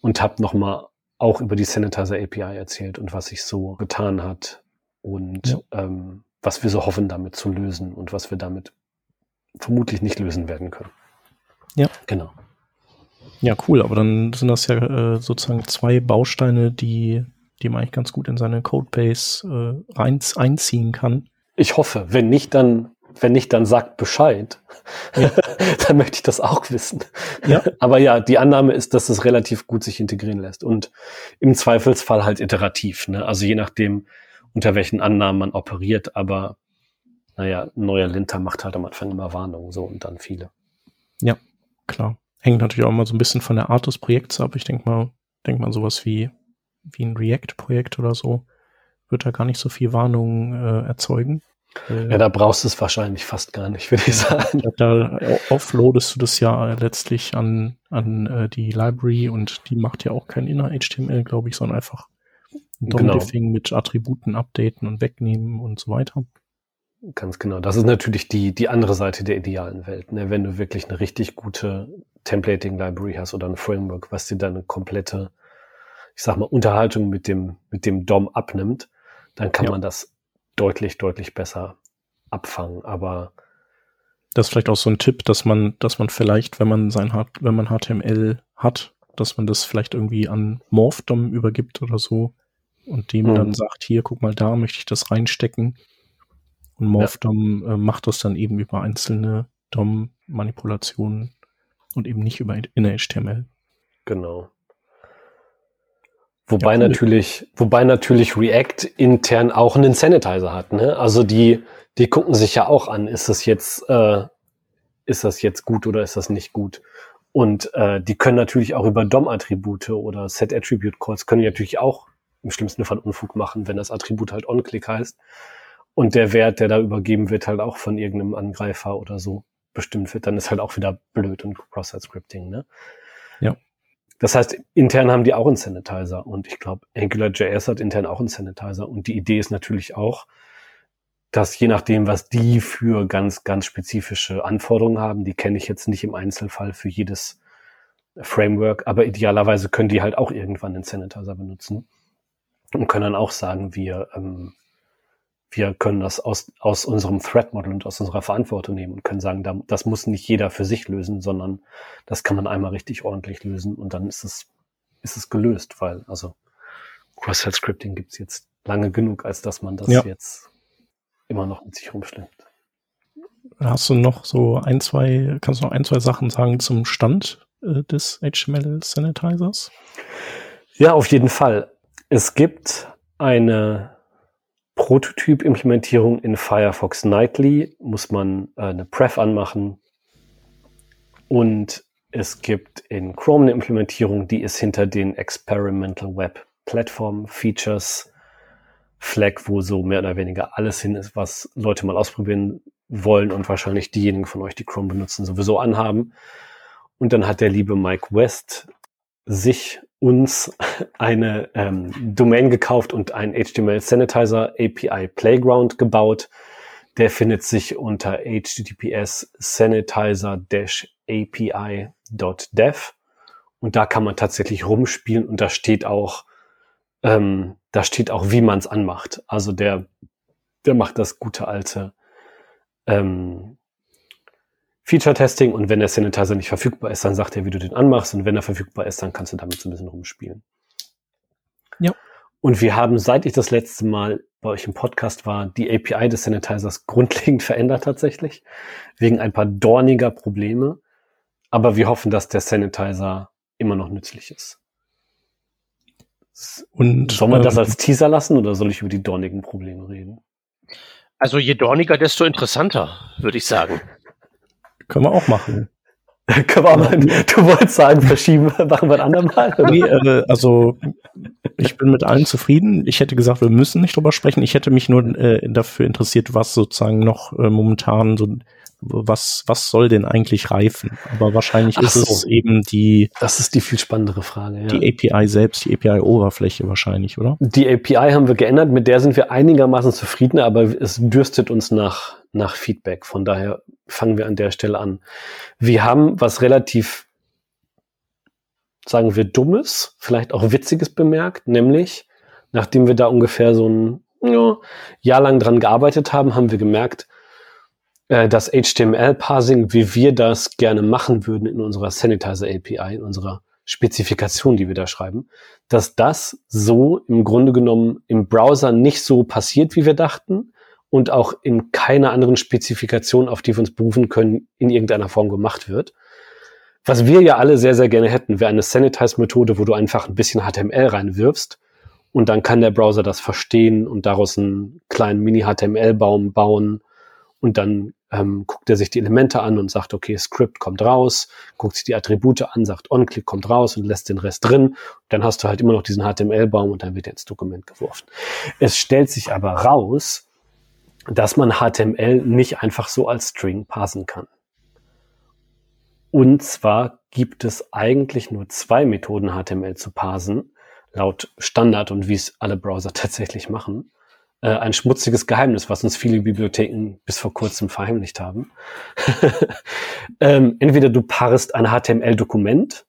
und habe noch mal auch über die Sanitizer API erzählt und was sich so getan hat und ja. ähm, was wir so hoffen, damit zu lösen und was wir damit vermutlich nicht lösen werden können. Ja. Genau. Ja, cool, aber dann sind das ja äh, sozusagen zwei Bausteine, die, die man eigentlich ganz gut in seine Codebase äh, rein, einziehen kann. Ich hoffe, wenn nicht, dann, wenn nicht, dann sagt Bescheid. Ja. dann möchte ich das auch wissen. Ja. Aber ja, die Annahme ist, dass es relativ gut sich integrieren lässt und im Zweifelsfall halt iterativ. Ne? Also je nachdem, unter welchen Annahmen man operiert, aber naja, ein neuer Linter macht halt am Anfang immer Warnungen so und dann viele. Ja, klar. Hängt natürlich auch immer so ein bisschen von der Art des Projekts ab. Ich denke mal, denk mal sowas wie, wie ein React-Projekt oder so wird da gar nicht so viel Warnung äh, erzeugen. Ja, da brauchst du es wahrscheinlich fast gar nicht, würde ich sagen. Da offloadest du das ja letztlich an, an äh, die Library und die macht ja auch kein inner HTML, glaube ich, sondern einfach DOM-Diffing genau. mit Attributen updaten und wegnehmen und so weiter. Ganz genau. Das ist natürlich die, die andere Seite der idealen Welt. Ne? Wenn du wirklich eine richtig gute Templating-Library hast oder ein Framework, was dir dann eine komplette, ich sag mal, Unterhaltung mit dem, mit dem DOM abnimmt, dann kann ja. man das deutlich, deutlich besser abfangen. Aber das ist vielleicht auch so ein Tipp, dass man, dass man vielleicht, wenn man sein wenn man HTML hat, dass man das vielleicht irgendwie an MorphDOM übergibt oder so, und dem mhm. dann sagt, hier, guck mal, da möchte ich das reinstecken. Und MorphDOM ja. äh, macht das dann eben über einzelne DOM-Manipulationen und eben nicht über inner HTML. Genau. Wobei ja, cool. natürlich, wobei natürlich React intern auch einen Sanitizer hat. Ne? Also die, die gucken sich ja auch an, ist das jetzt, äh, ist das jetzt gut oder ist das nicht gut? Und äh, die können natürlich auch über DOM-Attribute oder Set-Attribute-Calls können die natürlich auch im schlimmsten Fall Unfug machen, wenn das Attribut halt OnClick heißt. Und der Wert, der da übergeben wird, halt auch von irgendeinem Angreifer oder so bestimmt wird, dann ist halt auch wieder blöd und Cross-Site-Scripting, ne? Ja. Das heißt, intern haben die auch einen Sanitizer und ich glaube, AngularJS hat intern auch einen Sanitizer und die Idee ist natürlich auch, dass je nachdem, was die für ganz, ganz spezifische Anforderungen haben, die kenne ich jetzt nicht im Einzelfall für jedes Framework, aber idealerweise können die halt auch irgendwann den Sanitizer benutzen und können dann auch sagen, wir, ähm, wir können das aus, aus unserem Threat Model und aus unserer Verantwortung nehmen und können sagen, das muss nicht jeder für sich lösen, sondern das kann man einmal richtig ordentlich lösen und dann ist es, ist es gelöst, weil, also Cross-Site-Scripting gibt's jetzt lange genug, als dass man das ja. jetzt immer noch mit sich rumschleppt. Hast du noch so ein, zwei, kannst du noch ein, zwei Sachen sagen zum Stand äh, des HTML Sanitizers? Ja, auf jeden Fall. Es gibt eine Prototyp-Implementierung in Firefox Nightly, muss man äh, eine Pref anmachen. Und es gibt in Chrome eine Implementierung, die ist hinter den Experimental Web Platform Features Flag, wo so mehr oder weniger alles hin ist, was Leute mal ausprobieren wollen und wahrscheinlich diejenigen von euch, die Chrome benutzen, sowieso anhaben. Und dann hat der liebe Mike West sich uns eine ähm, Domain gekauft und ein HTML Sanitizer API Playground gebaut. Der findet sich unter https sanitizer-api.dev und da kann man tatsächlich rumspielen und da steht auch ähm, da steht auch, wie man es anmacht. Also der, der macht das gute alte ähm, Feature-Testing und wenn der Sanitizer nicht verfügbar ist, dann sagt er, wie du den anmachst und wenn er verfügbar ist, dann kannst du damit so ein bisschen rumspielen. Ja. Und wir haben, seit ich das letzte Mal bei euch im Podcast war, die API des Sanitizers grundlegend verändert tatsächlich, wegen ein paar dorniger Probleme. Aber wir hoffen, dass der Sanitizer immer noch nützlich ist. Und, soll man ähm, das als Teaser lassen oder soll ich über die dornigen Probleme reden? Also je dorniger, desto interessanter, würde ich sagen. Können wir auch machen. Können wir auch mal, du wolltest sagen, verschieben, machen wir ein andermal? Nee, äh, also ich bin mit allen zufrieden. Ich hätte gesagt, wir müssen nicht drüber sprechen. Ich hätte mich nur äh, dafür interessiert, was sozusagen noch äh, momentan so was, was soll denn eigentlich reifen? Aber wahrscheinlich Ach ist so. es eben die. Das ist die viel spannendere Frage, ja. Die API selbst, die API-Oberfläche wahrscheinlich, oder? Die API haben wir geändert, mit der sind wir einigermaßen zufrieden, aber es dürstet uns nach, nach Feedback. Von daher fangen wir an der Stelle an. Wir haben was relativ, sagen wir, dummes, vielleicht auch witziges bemerkt, nämlich, nachdem wir da ungefähr so ein ja, Jahr lang dran gearbeitet haben, haben wir gemerkt, äh, das HTML-Parsing, wie wir das gerne machen würden in unserer Sanitizer API, in unserer Spezifikation, die wir da schreiben, dass das so im Grunde genommen im Browser nicht so passiert, wie wir dachten und auch in keiner anderen Spezifikation, auf die wir uns berufen können, in irgendeiner Form gemacht wird. Was wir ja alle sehr, sehr gerne hätten, wäre eine Sanitize-Methode, wo du einfach ein bisschen HTML reinwirfst und dann kann der Browser das verstehen und daraus einen kleinen Mini-HTML-Baum bauen und dann ähm, guckt er sich die Elemente an und sagt, okay, Script kommt raus, guckt sich die Attribute an, sagt OnClick kommt raus und lässt den Rest drin. Dann hast du halt immer noch diesen HTML-Baum und dann wird er ins Dokument geworfen. Es stellt sich aber raus, dass man HTML nicht einfach so als String parsen kann. Und zwar gibt es eigentlich nur zwei Methoden, HTML zu parsen, laut Standard und wie es alle Browser tatsächlich machen äh, ein schmutziges Geheimnis, was uns viele Bibliotheken bis vor kurzem verheimlicht haben. ähm, entweder du parst ein HTML-Dokument,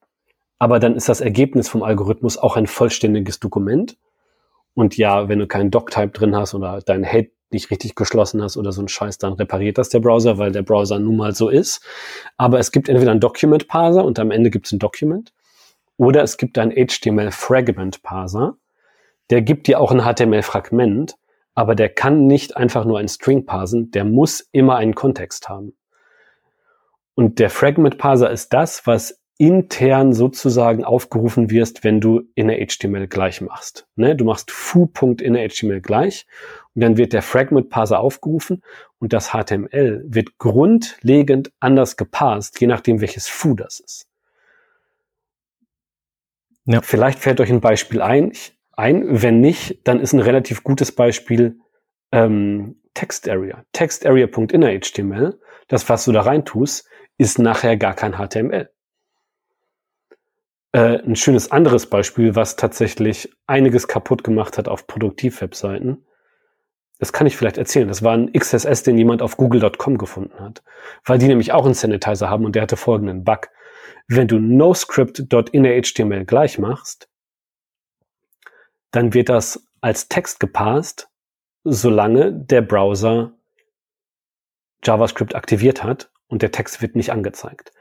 aber dann ist das Ergebnis vom Algorithmus auch ein vollständiges Dokument. Und ja, wenn du keinen Doctype drin hast oder dein Head nicht richtig geschlossen hast oder so ein Scheiß, dann repariert das der Browser, weil der Browser nun mal so ist. Aber es gibt entweder einen Document Parser und am Ende gibt es ein Document oder es gibt einen HTML Fragment Parser. Der gibt dir auch ein HTML Fragment, aber der kann nicht einfach nur ein String parsen, der muss immer einen Kontext haben. Und der Fragment Parser ist das, was intern sozusagen aufgerufen wirst, wenn du inner.html gleich machst. Ne? Du machst foo.inner.html gleich und dann wird der Fragment Parser aufgerufen und das HTML wird grundlegend anders gepasst, je nachdem welches foo das ist. Ja. Vielleicht fällt euch ein Beispiel ein, ein. Wenn nicht, dann ist ein relativ gutes Beispiel ähm, Text Area. Text Area.innerHTML, das was du da rein tust, ist nachher gar kein HTML. Äh, ein schönes anderes Beispiel, was tatsächlich einiges kaputt gemacht hat auf Produktivwebseiten. Das kann ich vielleicht erzählen. Das war ein XSS, den jemand auf google.com gefunden hat. Weil die nämlich auch einen Sanitizer haben und der hatte folgenden Bug. Wenn du noscript.innerHTML gleich machst, dann wird das als Text gepasst, solange der Browser JavaScript aktiviert hat und der Text wird nicht angezeigt.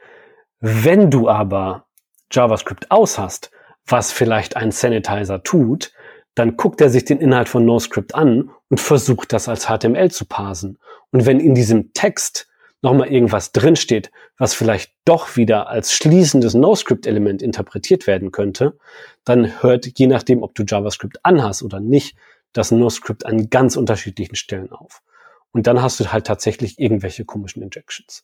Wenn du aber JavaScript aus hast, was vielleicht ein Sanitizer tut, dann guckt er sich den Inhalt von NoScript an und versucht das als HTML zu parsen. Und wenn in diesem Text nochmal irgendwas drinsteht, was vielleicht doch wieder als schließendes NoScript-Element interpretiert werden könnte, dann hört, je nachdem, ob du JavaScript anhast oder nicht, das NoScript an ganz unterschiedlichen Stellen auf. Und dann hast du halt tatsächlich irgendwelche komischen Injections.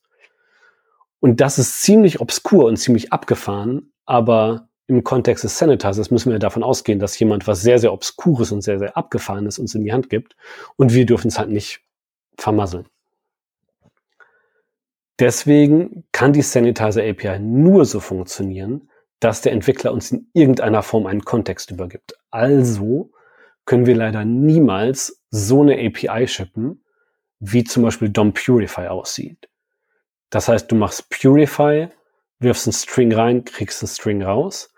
Und das ist ziemlich obskur und ziemlich abgefahren, aber im Kontext des Sanitizers müssen wir davon ausgehen, dass jemand was sehr, sehr Obskures und sehr, sehr Abgefahrenes uns in die Hand gibt und wir dürfen es halt nicht vermasseln. Deswegen kann die Sanitizer API nur so funktionieren, dass der Entwickler uns in irgendeiner Form einen Kontext übergibt. Also können wir leider niemals so eine API shippen, wie zum Beispiel DOM Purify aussieht. Das heißt, du machst Purify, wirfst einen String rein, kriegst einen String raus.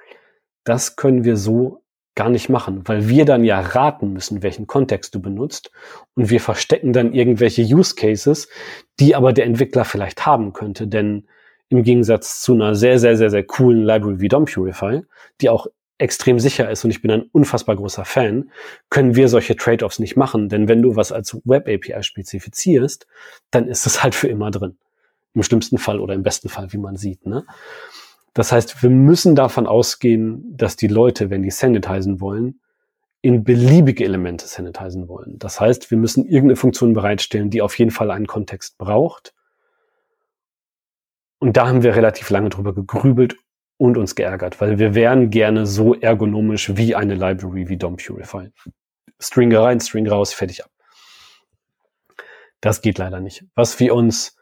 Das können wir so gar nicht machen, weil wir dann ja raten müssen, welchen Kontext du benutzt und wir verstecken dann irgendwelche Use Cases, die aber der Entwickler vielleicht haben könnte, denn im Gegensatz zu einer sehr, sehr, sehr, sehr coolen Library wie DOM Purify, die auch extrem sicher ist und ich bin ein unfassbar großer Fan, können wir solche Trade-offs nicht machen, denn wenn du was als Web API spezifizierst, dann ist es halt für immer drin. Im schlimmsten Fall oder im besten Fall, wie man sieht. Ne? Das heißt, wir müssen davon ausgehen, dass die Leute, wenn die sanitizen wollen, in beliebige Elemente sanitizen wollen. Das heißt, wir müssen irgendeine Funktion bereitstellen, die auf jeden Fall einen Kontext braucht. Und da haben wir relativ lange drüber gegrübelt und uns geärgert, weil wir wären gerne so ergonomisch wie eine Library wie DOM Purify. String rein, String raus, fertig ab. Das geht leider nicht. Was wir uns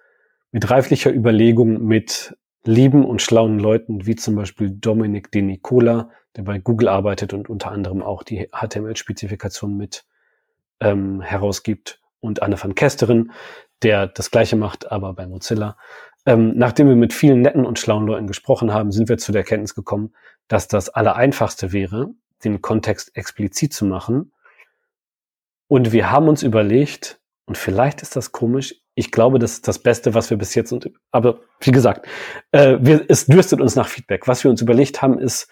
mit reiflicher Überlegung mit lieben und schlauen Leuten, wie zum Beispiel Dominik De Nicola, der bei Google arbeitet und unter anderem auch die HTML-Spezifikation mit ähm, herausgibt, und Anne van Kesteren, der das gleiche macht, aber bei Mozilla. Ähm, nachdem wir mit vielen netten und schlauen Leuten gesprochen haben, sind wir zu der Erkenntnis gekommen, dass das Allereinfachste wäre, den Kontext explizit zu machen. Und wir haben uns überlegt, und vielleicht ist das komisch, ich glaube, das ist das Beste, was wir bis jetzt und aber wie gesagt, äh, wir, es dürstet uns nach Feedback. Was wir uns überlegt haben, ist,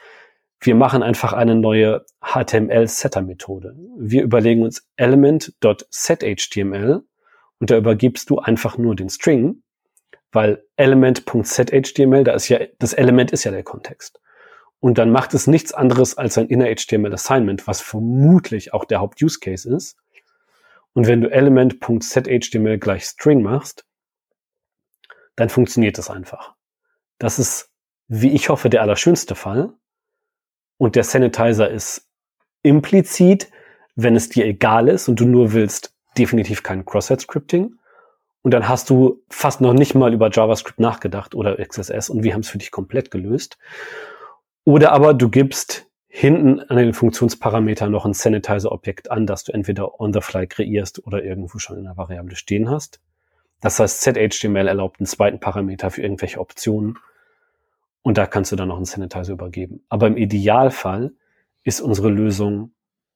wir machen einfach eine neue HTML-Setter-Methode. Wir überlegen uns element.setHTML und da übergibst du einfach nur den String, weil element.setHTML, da ist ja, das Element ist ja der Kontext. Und dann macht es nichts anderes als ein inner HTML Assignment, was vermutlich auch der Haupt-Use-Case ist. Und wenn du element.setHTML gleich String machst, dann funktioniert das einfach. Das ist, wie ich hoffe, der allerschönste Fall. Und der Sanitizer ist implizit, wenn es dir egal ist und du nur willst, definitiv kein Cross-Site-Scripting. Und dann hast du fast noch nicht mal über JavaScript nachgedacht oder XSS und wir haben es für dich komplett gelöst. Oder aber du gibst hinten an den Funktionsparametern noch ein Sanitizer-Objekt an, das du entweder on the fly kreierst oder irgendwo schon in der Variable stehen hast. Das heißt, ZHTML erlaubt einen zweiten Parameter für irgendwelche Optionen und da kannst du dann noch einen Sanitizer übergeben. Aber im Idealfall ist unsere Lösung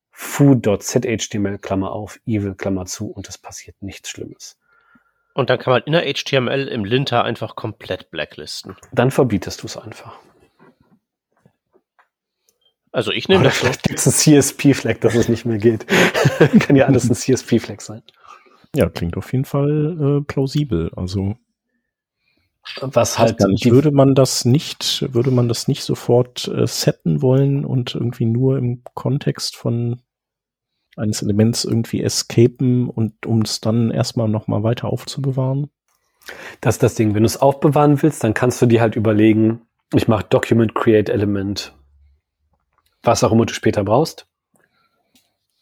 foo.zhtml, Klammer auf, evil, Klammer zu und es passiert nichts Schlimmes. Und dann kann man inner HTML im Linter einfach komplett blacklisten. Dann verbietest du es einfach. Also ich nehme das. Vielleicht gibt es einen CSP-Flag, dass es nicht mehr geht. Kann ja alles ein CSP-Flag sein. Ja, klingt auf jeden Fall äh, plausibel. Also was halt würde man das nicht, würde man das nicht sofort äh, setten wollen und irgendwie nur im Kontext von eines Elements irgendwie escapen und um es dann erstmal nochmal weiter aufzubewahren? Das ist das Ding. Wenn du es aufbewahren willst, dann kannst du dir halt überlegen, ich mache Document Create Element, was auch immer du später brauchst.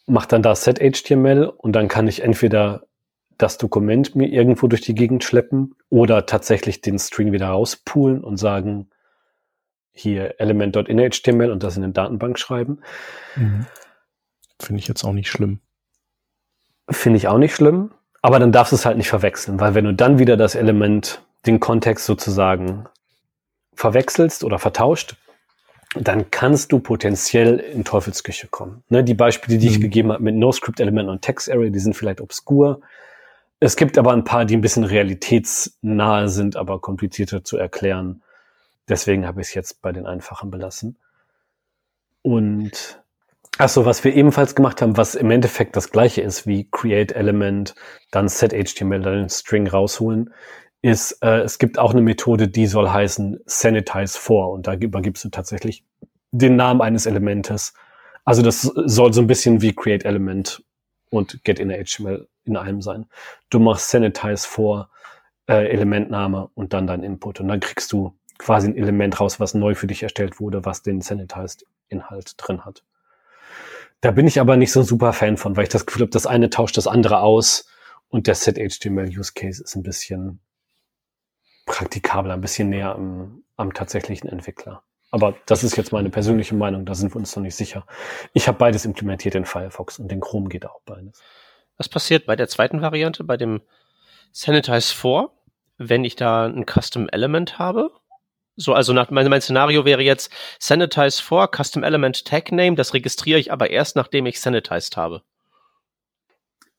Mach dann da Set HTML und dann kann ich entweder das Dokument mir irgendwo durch die Gegend schleppen oder tatsächlich den String wieder rauspoolen und sagen, hier element.inHTML und das in eine Datenbank schreiben. Mhm. Finde ich jetzt auch nicht schlimm. Finde ich auch nicht schlimm, aber dann darfst du es halt nicht verwechseln, weil wenn du dann wieder das Element, den Kontext sozusagen verwechselst oder vertauscht, dann kannst du potenziell in Teufelsküche kommen. Ne, die Beispiele, die mhm. ich gegeben habe mit NoScript-Element und Text-Array, die sind vielleicht obskur. Es gibt aber ein paar, die ein bisschen realitätsnahe sind, aber komplizierter zu erklären. Deswegen habe ich es jetzt bei den einfachen belassen. Und Achso, was wir ebenfalls gemacht haben, was im Endeffekt das gleiche ist wie Create Element, dann Set HTML, dann den String rausholen, ist, äh, es gibt auch eine Methode, die soll heißen Sanitize for und da übergibst du tatsächlich den Namen eines Elementes. Also das soll so ein bisschen wie Create Element und Get in HTML in einem sein. Du machst Sanitize for äh, Elementname und dann dein Input und dann kriegst du quasi ein Element raus, was neu für dich erstellt wurde, was den Sanitized Inhalt drin hat. Da bin ich aber nicht so ein super Fan von, weil ich das Gefühl habe, das eine tauscht das andere aus und der Set HTML Use Case ist ein bisschen praktikabler, ein bisschen näher am, am tatsächlichen Entwickler. Aber das ist jetzt meine persönliche Meinung, da sind wir uns noch nicht sicher. Ich habe beides implementiert in Firefox und in Chrome geht auch beides. Was passiert bei der zweiten Variante, bei dem Sanitize 4, wenn ich da ein Custom Element habe? So, also nach, mein, mein Szenario wäre jetzt Sanitize for Custom Element Tag Name, das registriere ich aber erst, nachdem ich sanitized habe.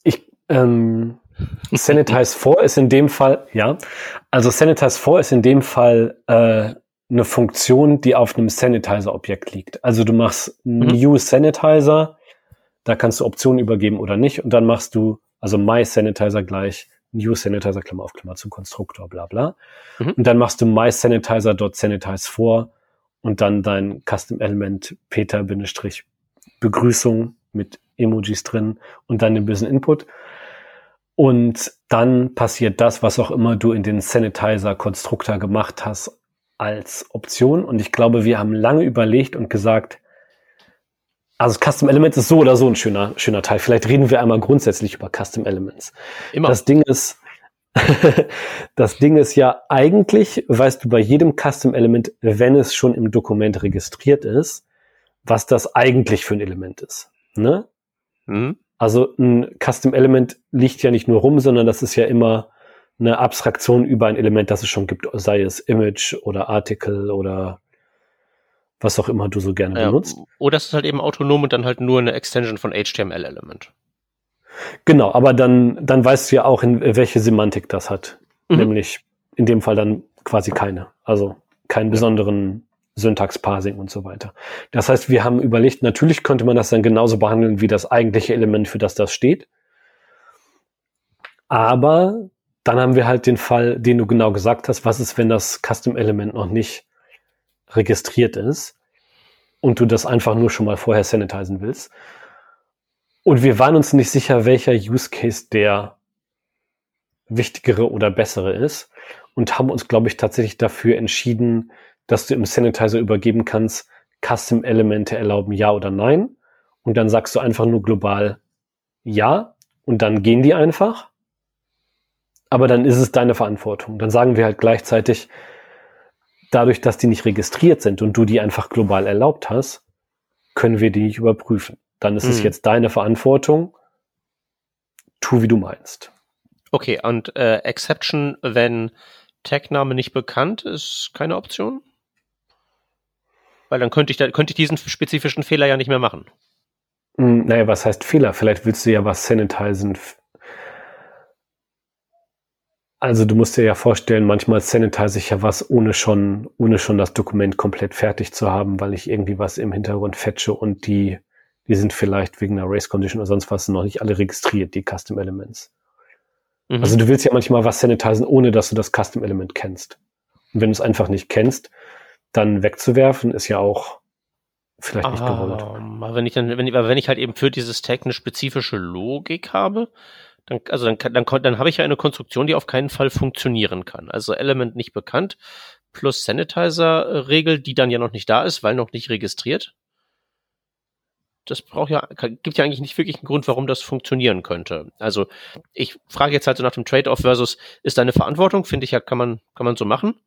Ich, ähm, Sanitize for ist in dem Fall, ja, also Sanitize for ist in dem Fall äh, eine Funktion, die auf einem Sanitizer-Objekt liegt. Also du machst mhm. New Sanitizer, da kannst du Optionen übergeben oder nicht, und dann machst du, also My Sanitizer gleich New Sanitizer, Klammer auf Klammer zu Konstruktor, bla bla. Mhm. Und dann machst du mysanitizer.sanitize vor und dann dein Custom Element Peter Bindestrich Begrüßung mit Emojis drin und dann den Business Input. Und dann passiert das, was auch immer du in den Sanitizer-Konstruktor gemacht hast, als Option. Und ich glaube, wir haben lange überlegt und gesagt, also Custom Elements ist so oder so ein schöner, schöner Teil. Vielleicht reden wir einmal grundsätzlich über Custom Elements. Immer. Das Ding ist, das Ding ist ja eigentlich, weißt du bei jedem Custom Element, wenn es schon im Dokument registriert ist, was das eigentlich für ein Element ist. Ne? Mhm. Also ein Custom Element liegt ja nicht nur rum, sondern das ist ja immer eine Abstraktion über ein Element, das es schon gibt, sei es Image oder Article oder was auch immer du so gerne ja, benutzt. Oder es ist halt eben autonom und dann halt nur eine Extension von HTML-Element. Genau, aber dann, dann weißt du ja auch, in welche Semantik das hat. Mhm. Nämlich in dem Fall dann quasi keine. Also keinen besonderen Syntax-Parsing und so weiter. Das heißt, wir haben überlegt, natürlich könnte man das dann genauso behandeln wie das eigentliche Element, für das das steht. Aber dann haben wir halt den Fall, den du genau gesagt hast, was ist, wenn das Custom-Element noch nicht registriert ist und du das einfach nur schon mal vorher sanitizen willst. Und wir waren uns nicht sicher, welcher Use Case der wichtigere oder bessere ist und haben uns, glaube ich, tatsächlich dafür entschieden, dass du im Sanitizer übergeben kannst, Custom-Elemente erlauben ja oder nein. Und dann sagst du einfach nur global ja und dann gehen die einfach. Aber dann ist es deine Verantwortung. Dann sagen wir halt gleichzeitig, dadurch, dass die nicht registriert sind und du die einfach global erlaubt hast, können wir die nicht überprüfen. Dann ist mhm. es jetzt deine Verantwortung. Tu, wie du meinst. Okay, und äh, Exception, wenn Tag-Name nicht bekannt ist, keine Option? Weil dann könnte ich, da, könnte ich diesen spezifischen Fehler ja nicht mehr machen. Hm, naja, was heißt Fehler? Vielleicht willst du ja was sanitizen also du musst dir ja vorstellen, manchmal sanitize ich ja was, ohne schon, ohne schon das Dokument komplett fertig zu haben, weil ich irgendwie was im Hintergrund fetche und die, die sind vielleicht wegen einer Race Condition oder sonst was noch nicht alle registriert, die Custom Elements. Mhm. Also du willst ja manchmal was sanitizen, ohne dass du das Custom Element kennst. Und wenn du es einfach nicht kennst, dann wegzuwerfen, ist ja auch vielleicht nicht gewollt. Ähm, aber wenn ich dann, wenn, ich- aber wenn ich halt eben für dieses Tag eine spezifische Logik habe, dann, also dann, kann- dann, kon- dann habe ich ja eine Konstruktion, die auf keinen Fall funktionieren kann. Also Element nicht bekannt plus Sanitizer-Regel, die dann ja noch nicht da ist, weil noch nicht registriert. Das braucht ja, gibt ja eigentlich nicht wirklich einen Grund, warum das funktionieren könnte. Also ich frage jetzt halt so nach dem Trade-off versus ist da eine Verantwortung, finde ich ja, kann man, kann man so machen.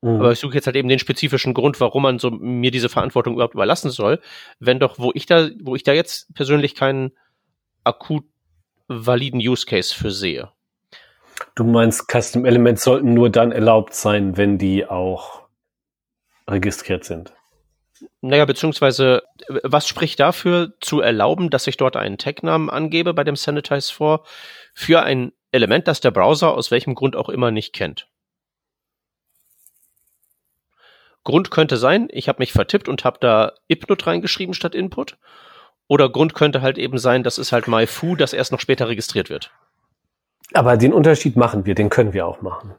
Mhm. Aber ich suche jetzt halt eben den spezifischen Grund, warum man so mir diese Verantwortung überhaupt überlassen soll, wenn doch, wo ich da, wo ich da jetzt persönlich keinen akut validen Use Case für sehe. Du meinst, Custom Elements sollten nur dann erlaubt sein, wenn die auch registriert sind. Naja, beziehungsweise, was spricht dafür, zu erlauben, dass ich dort einen Tag-Namen angebe bei dem Sanitize for für ein Element, das der Browser aus welchem Grund auch immer nicht kennt? Grund könnte sein, ich habe mich vertippt und habe da Input reingeschrieben statt Input. Oder Grund könnte halt eben sein, das ist halt MyFoo, das erst noch später registriert wird. Aber den Unterschied machen wir, den können wir auch machen.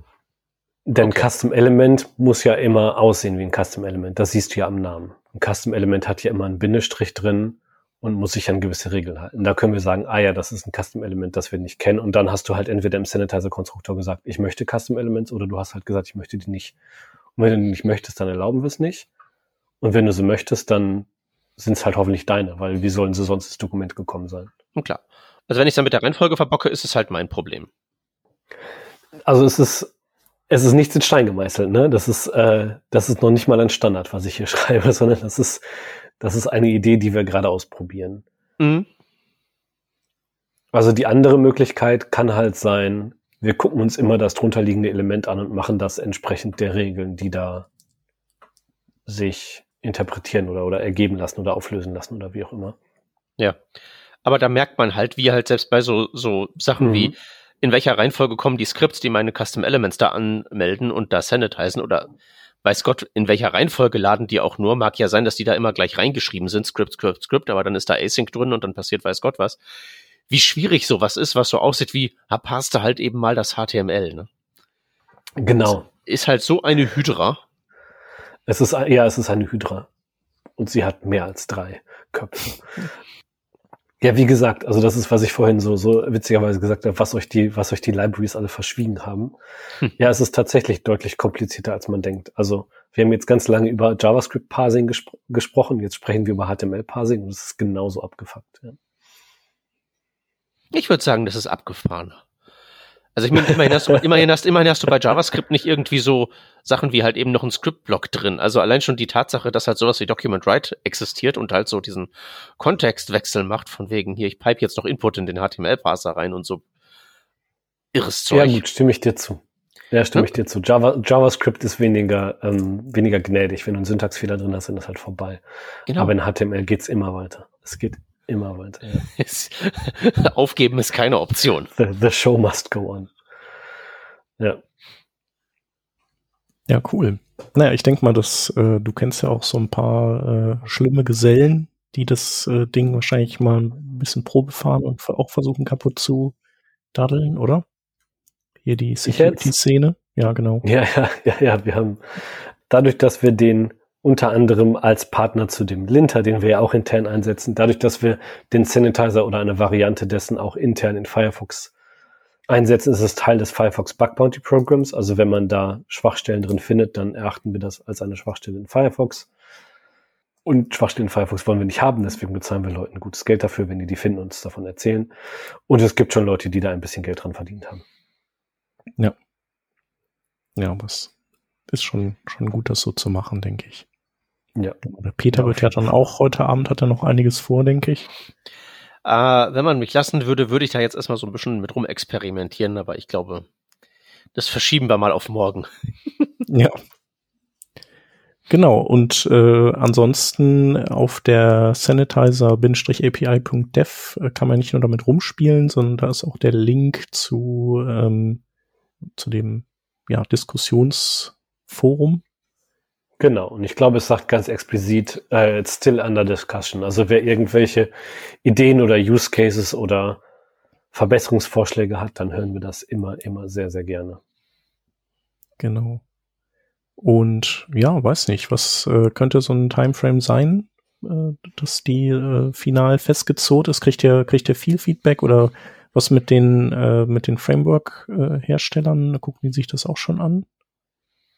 Denn Okay. Custom Element muss ja immer aussehen wie ein Custom Element. Das siehst du ja am Namen. Ein Custom Element hat ja immer einen Bindestrich drin und muss sich an gewisse Regeln halten. Da können wir sagen, ah ja, das ist ein Custom Element, das wir nicht kennen. Und dann hast du halt entweder im Sanitizer-Konstruktor gesagt, ich möchte Custom Elements oder du hast halt gesagt, ich möchte die nicht. Und wenn du nicht möchtest, dann erlauben wir es nicht. Und wenn du sie möchtest, dann sind es halt hoffentlich deine, weil wie sollen sie sonst ins Dokument gekommen sein? Und klar. Also wenn ich es dann mit der Reihenfolge verbocke, ist es halt mein Problem. Also es ist, es ist nichts in Stein gemeißelt, ne? Das ist, äh, das ist noch nicht mal ein Standard, was ich hier schreibe, sondern das ist, das ist eine Idee, die wir gerade ausprobieren. Mhm. Also die andere Möglichkeit kann halt sein, wir gucken uns immer das drunterliegende Element an und machen das entsprechend der Regeln, die da sich interpretieren oder, oder ergeben lassen oder auflösen lassen oder wie auch immer. Ja. Aber da merkt man halt, wie halt selbst bei so, so Sachen Mhm. wie, in welcher Reihenfolge kommen die Skripts, die meine Custom Elements da anmelden und da sanitizen oder weiß Gott, in welcher Reihenfolge laden die auch nur. Mag ja sein, dass die da immer gleich reingeschrieben sind, Script, Script, Script, aber dann ist da Async drin und dann passiert weiß Gott was. Wie schwierig sowas ist, was so aussieht wie, ha, passt da halt eben mal das HTML, ne? Genau. Ist halt so eine Hydra. Es ist, ja, es ist eine Hydra. Und sie hat mehr als drei Köpfe. Ja, wie gesagt, also das ist, was ich vorhin so, so witzigerweise gesagt habe, was euch die, was euch die Libraries alle verschwiegen haben. Hm. Ja, es ist tatsächlich deutlich komplizierter, als man denkt. Also wir haben jetzt ganz lange über JavaScript-Parsing gespro gesprochen, jetzt sprechen wir über HTML-Parsing und es ist genauso abgefuckt. Ja. Ich würde sagen, das ist abgefahren. Also ich meine, immerhin hast, du, immerhin, hast, immerhin hast du bei JavaScript nicht irgendwie so Sachen wie halt eben noch ein Script-Block drin. Also allein schon die Tatsache, dass halt sowas wie Document Write existiert und halt so diesen Kontextwechsel macht, von wegen hier, ich pipe jetzt noch Input in den HTML-Parser rein und so irres Zeug. ja, gut, stimme ich dir zu. Ja, stimme Ja. ich dir zu. Java, JavaScript ist weniger, ähm, weniger gnädig. Wenn du einen Syntaxfehler drin hast, dann ist halt vorbei. Genau. Aber in HTML geht's immer weiter. Es geht immer weiter. Aufgeben ist keine Option. The, the show must go on. Ja. Ja, cool. Naja, ich denke mal, dass äh, du kennst ja auch so ein paar äh, schlimme Gesellen, die das äh, Ding wahrscheinlich mal ein bisschen Probe fahren und auch versuchen kaputt zu daddeln, oder? Hier die? Security-Szene. Ja, genau. Ja, ja, ja, ja. Wir haben dadurch, dass wir den unter anderem als Partner zu dem Linter, den wir ja auch intern einsetzen, dadurch, dass wir den Sanitizer oder eine Variante dessen auch intern in Firefox einsetzen, ist es Teil des Firefox Bug Bounty Programs. Also wenn man da Schwachstellen drin findet, dann erachten wir das als eine Schwachstelle in Firefox. Und Schwachstellen in Firefox wollen wir nicht haben, deswegen bezahlen wir Leuten gutes Geld dafür, wenn die die finden und uns davon erzählen. Und es gibt schon Leute, die da ein bisschen Geld dran verdient haben. Ja, was ist schon, schon gut, das so zu machen, denke ich. Ja. Peter Ja, wird ja dann auch heute Abend hat er noch einiges vor, denke ich. Äh, wenn man mich lassen würde, würde ich da jetzt erstmal so ein bisschen mit rum experimentieren, aber ich glaube, das verschieben wir mal auf morgen. Ja. Genau, und äh, ansonsten auf der sanitizer-api.dev äh, kann man nicht nur damit rumspielen, sondern da ist auch der Link zu, ähm, zu dem ja, Diskussionsforum. Genau, und ich glaube, es sagt ganz explizit, äh, it's still under discussion. Also wer irgendwelche Ideen oder Use Cases oder Verbesserungsvorschläge hat, dann hören wir das immer, immer sehr, sehr gerne. Genau. Und ja, weiß nicht, was äh, könnte so ein Timeframe sein, äh, dass die äh, final festgezurrt ist? Kriegt ihr, kriegt ihr viel Feedback oder was mit den, äh, mit den Framework-Herstellern? Gucken die sich das auch schon an?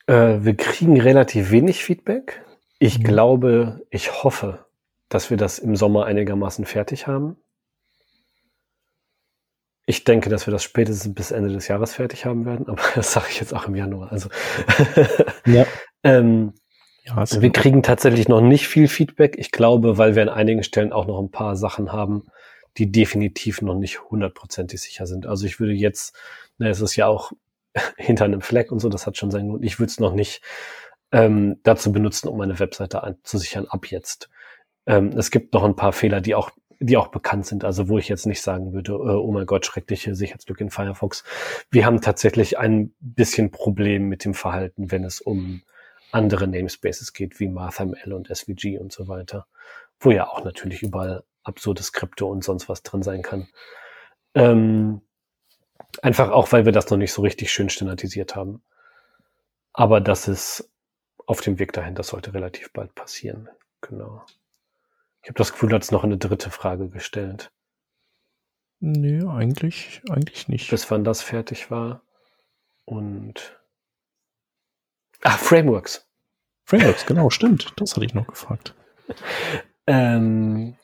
Äh, wir kriegen relativ wenig Feedback. Ich mhm. glaube, ich hoffe, dass wir das im Sommer einigermaßen fertig haben. Ich denke, dass wir das spätestens bis Ende des Jahres fertig haben werden, aber das sage ich jetzt auch im Januar. Also ja. ähm, ja, also wir kriegen tatsächlich noch nicht viel Feedback. Ich glaube, weil wir an einigen Stellen auch noch ein paar Sachen haben, die definitiv noch nicht hundertprozentig sicher sind. Also ich würde jetzt, na, es ist ja auch hinter einem Fleck und so, das hat schon seinen Grund. Ich würde es noch nicht ähm, dazu benutzen, um meine Webseite anzusichern ab jetzt. Ähm, es gibt noch ein paar Fehler, die auch die auch bekannt sind, also wo ich jetzt nicht sagen würde, äh, oh mein Gott, schreckliche Sicherheitslücke in Firefox. Wir haben tatsächlich ein bisschen Problem mit dem Verhalten, wenn es um andere Namespaces geht, wie MarthML und SVG und so weiter, wo ja auch natürlich überall absurde Skripte und sonst was drin sein kann. Ähm, einfach auch, weil wir das noch nicht so richtig schön standardisiert haben. Aber das ist auf dem Weg dahin, das sollte relativ bald passieren. Genau. Ich habe das Gefühl, du hast noch eine dritte Frage gestellt. Nee, eigentlich, eigentlich nicht. Bis wann das fertig war. Und. Ah, Frameworks. Frameworks, genau, stimmt. Das hatte ich noch gefragt. ähm,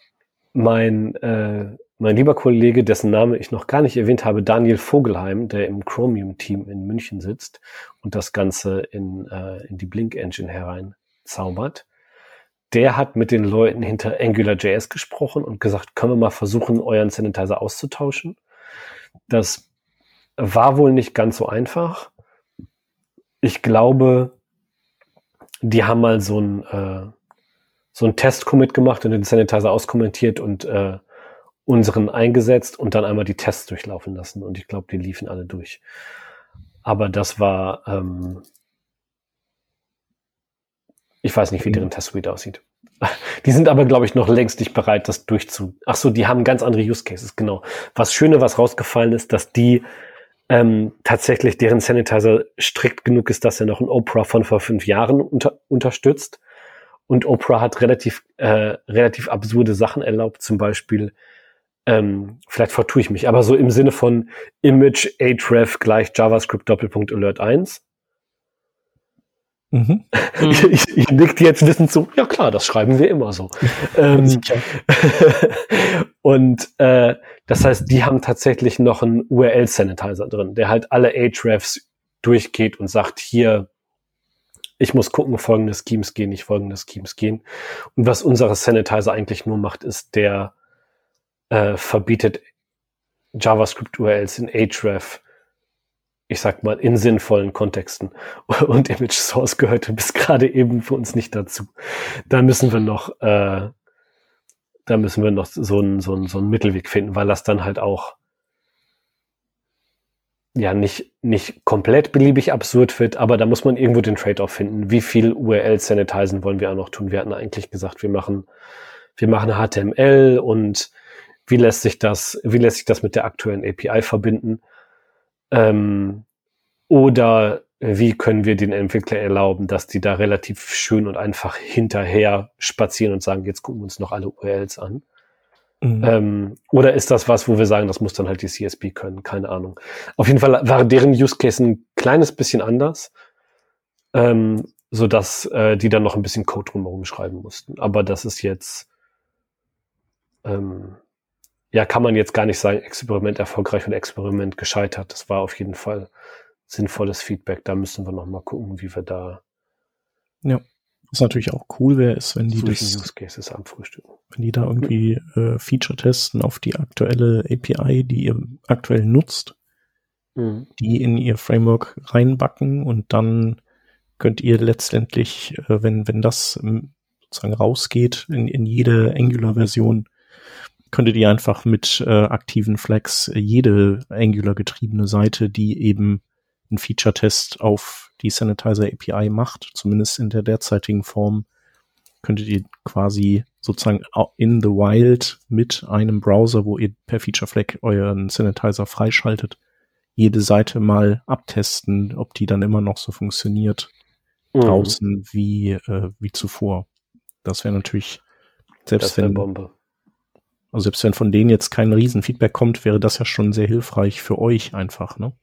mein, äh, mein lieber Kollege, dessen Name ich noch gar nicht erwähnt habe, Daniel Vogelheim, der im Chromium-Team in München sitzt und das Ganze in, äh, in die Blink-Engine herein zaubert, der hat mit den Leuten hinter AngularJS gesprochen und gesagt, können wir mal versuchen, euren Sanitizer auszutauschen. Das war wohl nicht ganz so einfach. Ich glaube, die haben mal so ein, äh, so ein Test-Commit gemacht und den Sanitizer auskommentiert und äh, unseren eingesetzt und dann einmal die Tests durchlaufen lassen. Und ich glaube, die liefen alle durch. Aber das war, ähm, ich weiß nicht, wie deren Test-Suite aussieht. Die sind aber, glaube ich, noch längst nicht bereit, das durchzu. Ach so, die haben ganz andere Use Cases, genau. Was Schöne, was rausgefallen ist, dass die ähm, tatsächlich deren Sanitizer strikt genug ist, dass er noch ein Opera von vor fünf Jahren unter, unterstützt. Und Opera hat relativ, äh, relativ absurde Sachen erlaubt, zum Beispiel, ähm, vielleicht vertue ich mich, aber so im Sinne von Image href gleich JavaScript Doppelpunkt Alert 1 Mhm. ich, ich nickt jetzt wissend so, ja klar, das schreiben wir immer so. ähm, und äh, das heißt, die haben tatsächlich noch einen URL-Sanitizer drin, der halt alle Ahrefs durchgeht und sagt, hier, ich muss gucken, folgende Schemes gehen, nicht folgende Schemes gehen. Und was unsere Sanitizer eigentlich nur macht, ist, der äh, verbietet JavaScript-URLs in Href ich sag mal, in sinnvollen Kontexten. Und Image Source gehörte bis gerade eben für uns nicht dazu. Da müssen wir noch, äh, da müssen wir noch so einen so einen so einen Mittelweg finden, weil das dann halt auch ja nicht, nicht komplett beliebig absurd wird, aber da muss man irgendwo den Trade-off finden. Wie viel URL-Sanitizen wollen wir auch noch tun? Wir hatten eigentlich gesagt, wir machen, wir machen HTML und wie lässt sich das, wie lässt sich das mit der aktuellen API verbinden? Ähm, oder wie können wir den Entwickler erlauben, dass die da relativ schön und einfach hinterher spazieren und sagen, jetzt gucken wir uns noch alle URLs an. Mhm. Ähm, oder ist das was, wo wir sagen, das muss dann halt die CSP können? Keine Ahnung. Auf jeden Fall war deren Use Case ein kleines bisschen anders, ähm, so dass äh, die dann noch ein bisschen Code drumherum schreiben mussten. Aber das ist jetzt ähm, ja, kann man jetzt gar nicht sagen, Experiment erfolgreich und Experiment gescheitert. Das war auf jeden Fall sinnvolles Feedback. Da müssen wir noch mal gucken, wie wir da. Ja. Was natürlich auch cool wäre, ist, wenn die das, Use Cases am Frühstück. wenn die da irgendwie äh, Feature testen auf die aktuelle API, die ihr aktuell nutzt, mhm. die in ihr Framework reinbacken und dann könnt ihr letztendlich, äh, wenn, wenn das ähm, sozusagen rausgeht in, in jede Angular-Version, könntet ihr einfach mit äh, aktiven Flags jede Angular getriebene Seite, die eben einen Feature-Test auf die Sanitizer API macht, zumindest in der derzeitigen Form, könntet ihr quasi sozusagen in the wild mit einem Browser, wo ihr per Feature Flag euren Sanitizer freischaltet, jede Seite mal abtesten, ob die dann immer noch so funktioniert mhm. draußen wie, äh, wie zuvor. Das wäre natürlich, selbst wär wenn, Bombe. Also selbst wenn von denen jetzt kein Riesenfeedback kommt, wäre das ja schon sehr hilfreich für euch einfach, ne?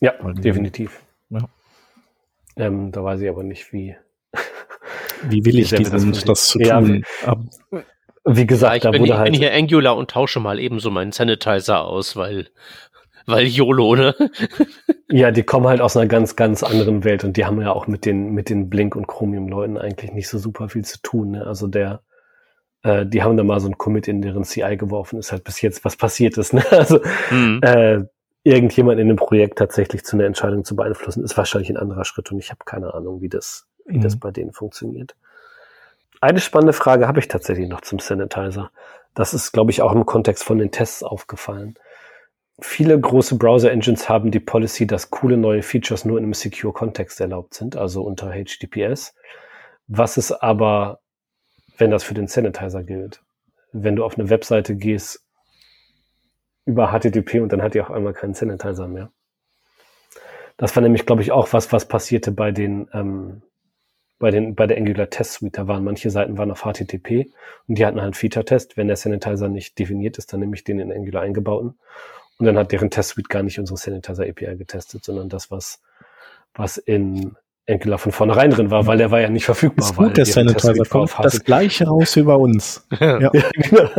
Ja, Weil, definitiv. Ja. Ähm, da weiß ich aber nicht, wie. Wie will ich diesen, das, das zu tun? Ja, wie gesagt, ja, ich da bin, wurde ich halt. bin hier Angular und tausche mal eben so meinen Sanitizer aus, weil, weil YOLO, ne? ja, die kommen halt aus einer ganz, ganz anderen Welt und die haben ja auch mit den, mit den Blink- und Chromium-Leuten eigentlich nicht so super viel zu tun. Ne? Also der, äh, die haben da mal so ein Commit in deren CI geworfen, ist halt bis jetzt was passiert ist. Ne? Also mhm. äh, irgendjemand in dem Projekt tatsächlich zu einer Entscheidung zu beeinflussen, ist wahrscheinlich ein anderer Schritt und ich habe keine Ahnung, wie das, wie mhm. das bei denen funktioniert. Eine spannende Frage habe ich tatsächlich noch zum Sanitizer. Das ist, glaube ich, auch im Kontext von den Tests aufgefallen. Viele große Browser-Engines haben die Policy, dass coole neue Features nur in einem Secure-Kontext erlaubt sind, also unter HTTPS. Was ist aber, wenn das für den Sanitizer gilt? Wenn du auf eine Webseite gehst über HTTP und dann hat die auf einmal keinen Sanitizer mehr. Das war nämlich, glaube ich, auch was, was passierte bei den, ähm, bei den, bei der Angular Test Suite. Da waren manche Seiten waren auf HTTP und die hatten halt Feature-Test. Wenn der Sanitizer nicht definiert ist, dann nehme ich den in Angular eingebauten. Und dann hat deren Test Suite gar nicht unsere Sanitizer API getestet, sondern das, was, was in Angular von vornherein drin war, weil der war ja nicht verfügbar. Ist gut, der Sanitizer kommt das gleiche raus wie bei uns. ja. genau.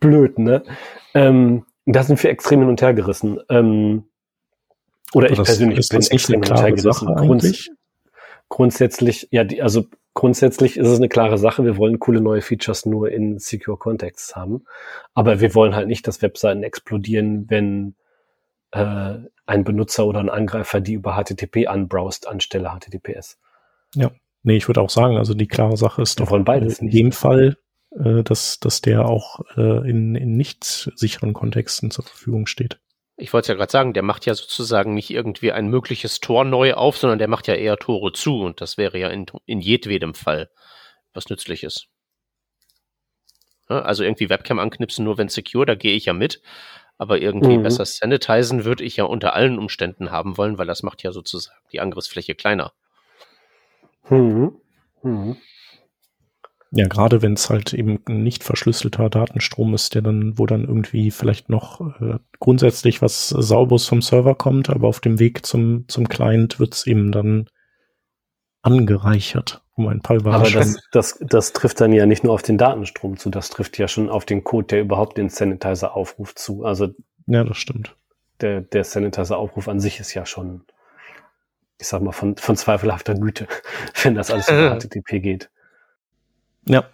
Blöd, ne? Ähm, da sind wir extrem hin und her gerissen. Ähm, oder ich das, persönlich ist bin extrem hin und her gerissen. Grunds grundsätzlich, ja, die, also grundsätzlich ist es eine klare Sache. Wir wollen coole neue Features nur in Secure Contexts haben. Aber wir wollen halt nicht, dass Webseiten explodieren, wenn äh, ein Benutzer oder ein Angreifer die über HTTP anbrowst anstelle HTTPS. Ja. Nee, ich würde auch sagen, also die klare Sache ist doch beides in nicht. dem Fall, äh, dass, dass der auch äh, in, in nicht sicheren Kontexten zur Verfügung steht. Ich wollte es ja gerade sagen, der macht ja sozusagen nicht irgendwie ein mögliches Tor neu auf, sondern der macht ja eher Tore zu und das wäre ja in, in jedwedem Fall was Nützliches. Ja, also irgendwie Webcam anknipsen, nur wenn secure, da gehe ich ja mit. Aber irgendwie Mhm. besser sanitizen würde ich ja unter allen Umständen haben wollen, weil das macht ja sozusagen die Angriffsfläche kleiner. Mhm. Mhm. Ja, gerade wenn es halt eben ein nicht verschlüsselter Datenstrom ist, der dann, wo dann irgendwie vielleicht noch äh, grundsätzlich was Sauberes vom Server kommt, aber auf dem Weg zum, zum Client wird es eben dann angereichert um ein paar Aber Überraschungen. das, das, das trifft dann ja nicht nur auf den Datenstrom zu, das trifft ja schon auf den Code, der überhaupt den Sanitizer aufruft zu. Also ja, das stimmt. der, der Sanitizer-Aufruf an sich ist ja schon, ich sag mal, von, von zweifelhafter Güte, wenn das alles über HTTP geht. Ja,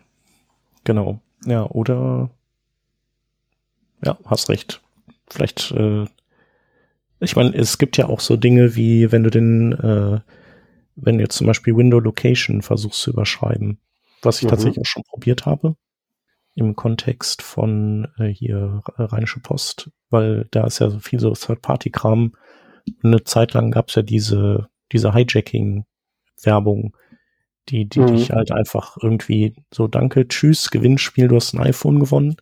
genau. Ja, oder ja, hast recht. Vielleicht, äh, ich meine, es gibt ja auch so Dinge wie, wenn du den, äh, wenn du jetzt zum Beispiel Window Location versuchst zu überschreiben, was ich Mhm. tatsächlich auch schon probiert habe, im Kontext von äh, hier äh, Rheinische Post, weil da ist ja so viel so Third-Party-Kram. Eine Zeit lang gab es ja diese, diese Hijacking-Werbung, die, die Mhm. dich halt einfach irgendwie so, danke, tschüss, Gewinnspiel, du hast ein iPhone gewonnen.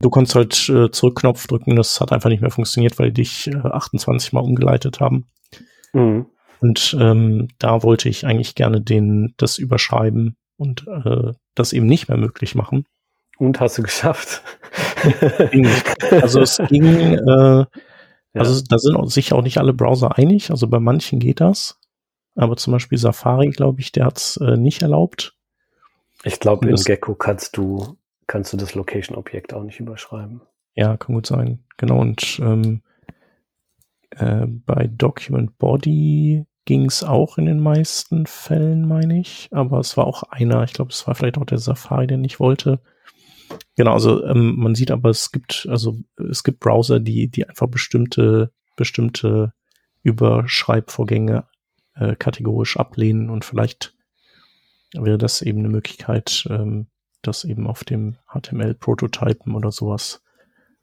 Du konntest halt äh, Zurückknopf drücken, das hat einfach nicht mehr funktioniert, weil die dich äh, 28 Mal umgeleitet haben. Mhm. Und ähm, da wollte ich eigentlich gerne den, das überschreiben und äh, das eben nicht mehr möglich machen. Und hast du geschafft? Also es ging, äh, Ja. also da sind sich auch nicht alle Browser einig. Also bei manchen geht das. Aber zum Beispiel Safari, glaube ich, der hat es äh, nicht erlaubt. Ich glaube, das- Gecko kannst du, kannst du das Location-Objekt auch nicht überschreiben. Ja, kann gut sein. Genau. Und ähm, äh, bei Document Body ging es auch in den meisten Fällen, meine ich. Aber es war auch einer, ich glaube, es war vielleicht auch der Safari, der nicht wollte. Genau, also ähm, man sieht aber, es gibt, also es gibt Browser, die, die einfach bestimmte, bestimmte Überschreibvorgänge äh, kategorisch ablehnen und vielleicht wäre das eben eine Möglichkeit, ähm, das eben auf dem HTML-Prototypen oder sowas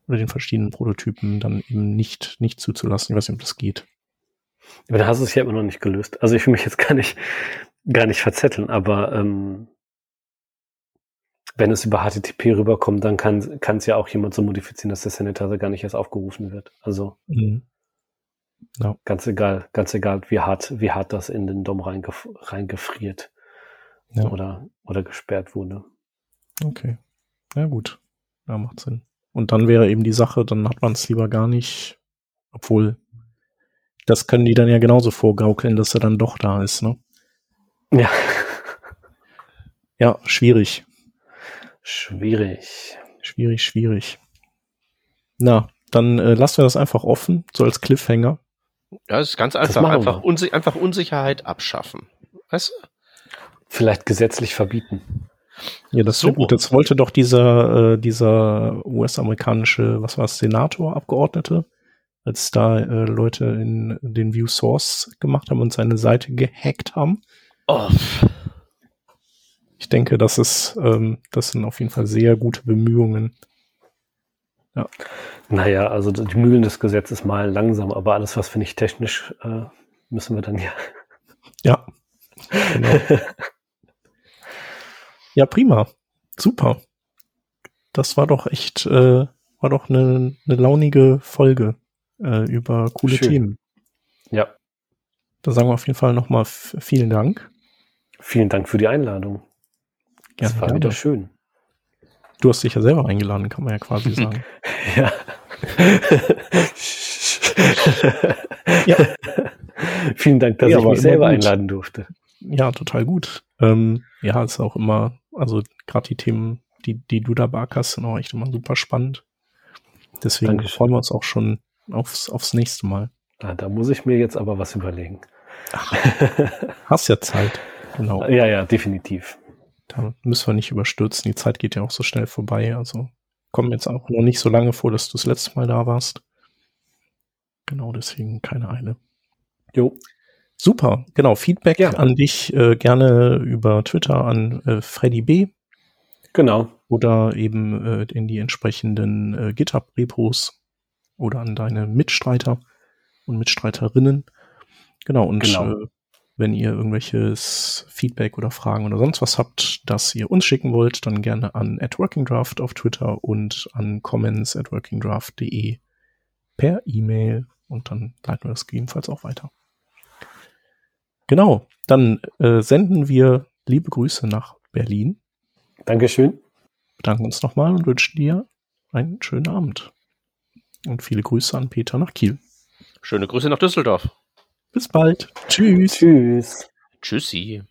oder den verschiedenen Prototypen dann eben nicht, nicht zuzulassen. Ich weiß nicht, ob das geht. Aber da hast du es ja immer noch nicht gelöst. Also ich will mich jetzt gar nicht, gar nicht verzetteln, aber ähm, wenn es über HTTP rüberkommt, dann kann es ja auch jemand so modifizieren, dass der Sanitizer gar nicht erst aufgerufen wird. Also Mhm. Ja. Ganz egal, ganz egal, wie hart, wie hart das in den DOM reingef reingefriert ja. oder, oder gesperrt wurde. Okay. Ja, gut. Ja, macht Sinn. Und dann wäre eben die Sache, dann hat man es lieber gar nicht, obwohl das können die dann ja genauso vorgaukeln, dass er dann doch da ist, ne? Ja. Ja, schwierig. Schwierig. Schwierig, schwierig. Na, dann äh, lassen wir das einfach offen, so als Cliffhanger. Ja, es ist ganz einfach. Einfach, unsi einfach Unsicherheit abschaffen. Weißt du? Vielleicht gesetzlich verbieten. Ja, das so. gut. Jetzt wollte doch dieser, äh, dieser US-amerikanische, was war es, Senator-Abgeordnete, als da äh, Leute in den View Source gemacht haben und seine Seite gehackt haben. Oh. Ich denke, das ist, ähm, das sind auf jeden Fall sehr gute Bemühungen. Ja. Naja, also die Mühlen des Gesetzes mal langsam, aber alles, was finde ich technisch, äh, müssen wir dann ja. Ja. Genau. ja, prima. Super. Das war doch echt, äh, war doch eine, eine launige Folge äh, über coole Schön. Themen. Ja. Da sagen wir auf jeden Fall nochmal vielen Dank. Vielen Dank für die Einladung. Das ja, war wieder schön. Du hast dich ja selber eingeladen, kann man ja quasi sagen. ja. ja. Vielen Dank, dass ja, ich mich selber einladen durfte. Ja, total gut. Ähm, ja, ist auch immer, also gerade die Themen, die, die du da barkast, sind auch echt immer super spannend. Deswegen Dankeschön. freuen wir uns auch schon aufs, aufs nächste Mal. Ah, da muss ich mir jetzt aber was überlegen. Ach, hast ja Zeit. Genau. Ja, ja, definitiv. Da müssen wir nicht überstürzen. Die Zeit geht ja auch so schnell vorbei. Also kommen jetzt auch noch nicht so lange vor, dass du das letzte Mal da warst. Genau, deswegen keine Eile. Jo. Super, genau. Feedback ja. an dich äh, gerne über Twitter an äh, Freddy B. Genau. Oder eben äh, in die entsprechenden äh, GitHub-Repos oder an deine Mitstreiter und Mitstreiterinnen. Genau, und genau. Äh, wenn ihr irgendwelches Feedback oder Fragen oder sonst was habt, das ihr uns schicken wollt, dann gerne an @workingdraft auf Twitter und an comments at workingdraft.de per E-Mail und dann leiten wir das gegebenenfalls auch weiter. Genau, dann äh, senden wir liebe Grüße nach Berlin. Dankeschön. Bedanken uns nochmal und wünschen dir einen schönen Abend. Und viele Grüße an Peter nach Kiel. Schöne Grüße nach Düsseldorf. Bis bald. Tschüss. Tschüss. Tschüssi.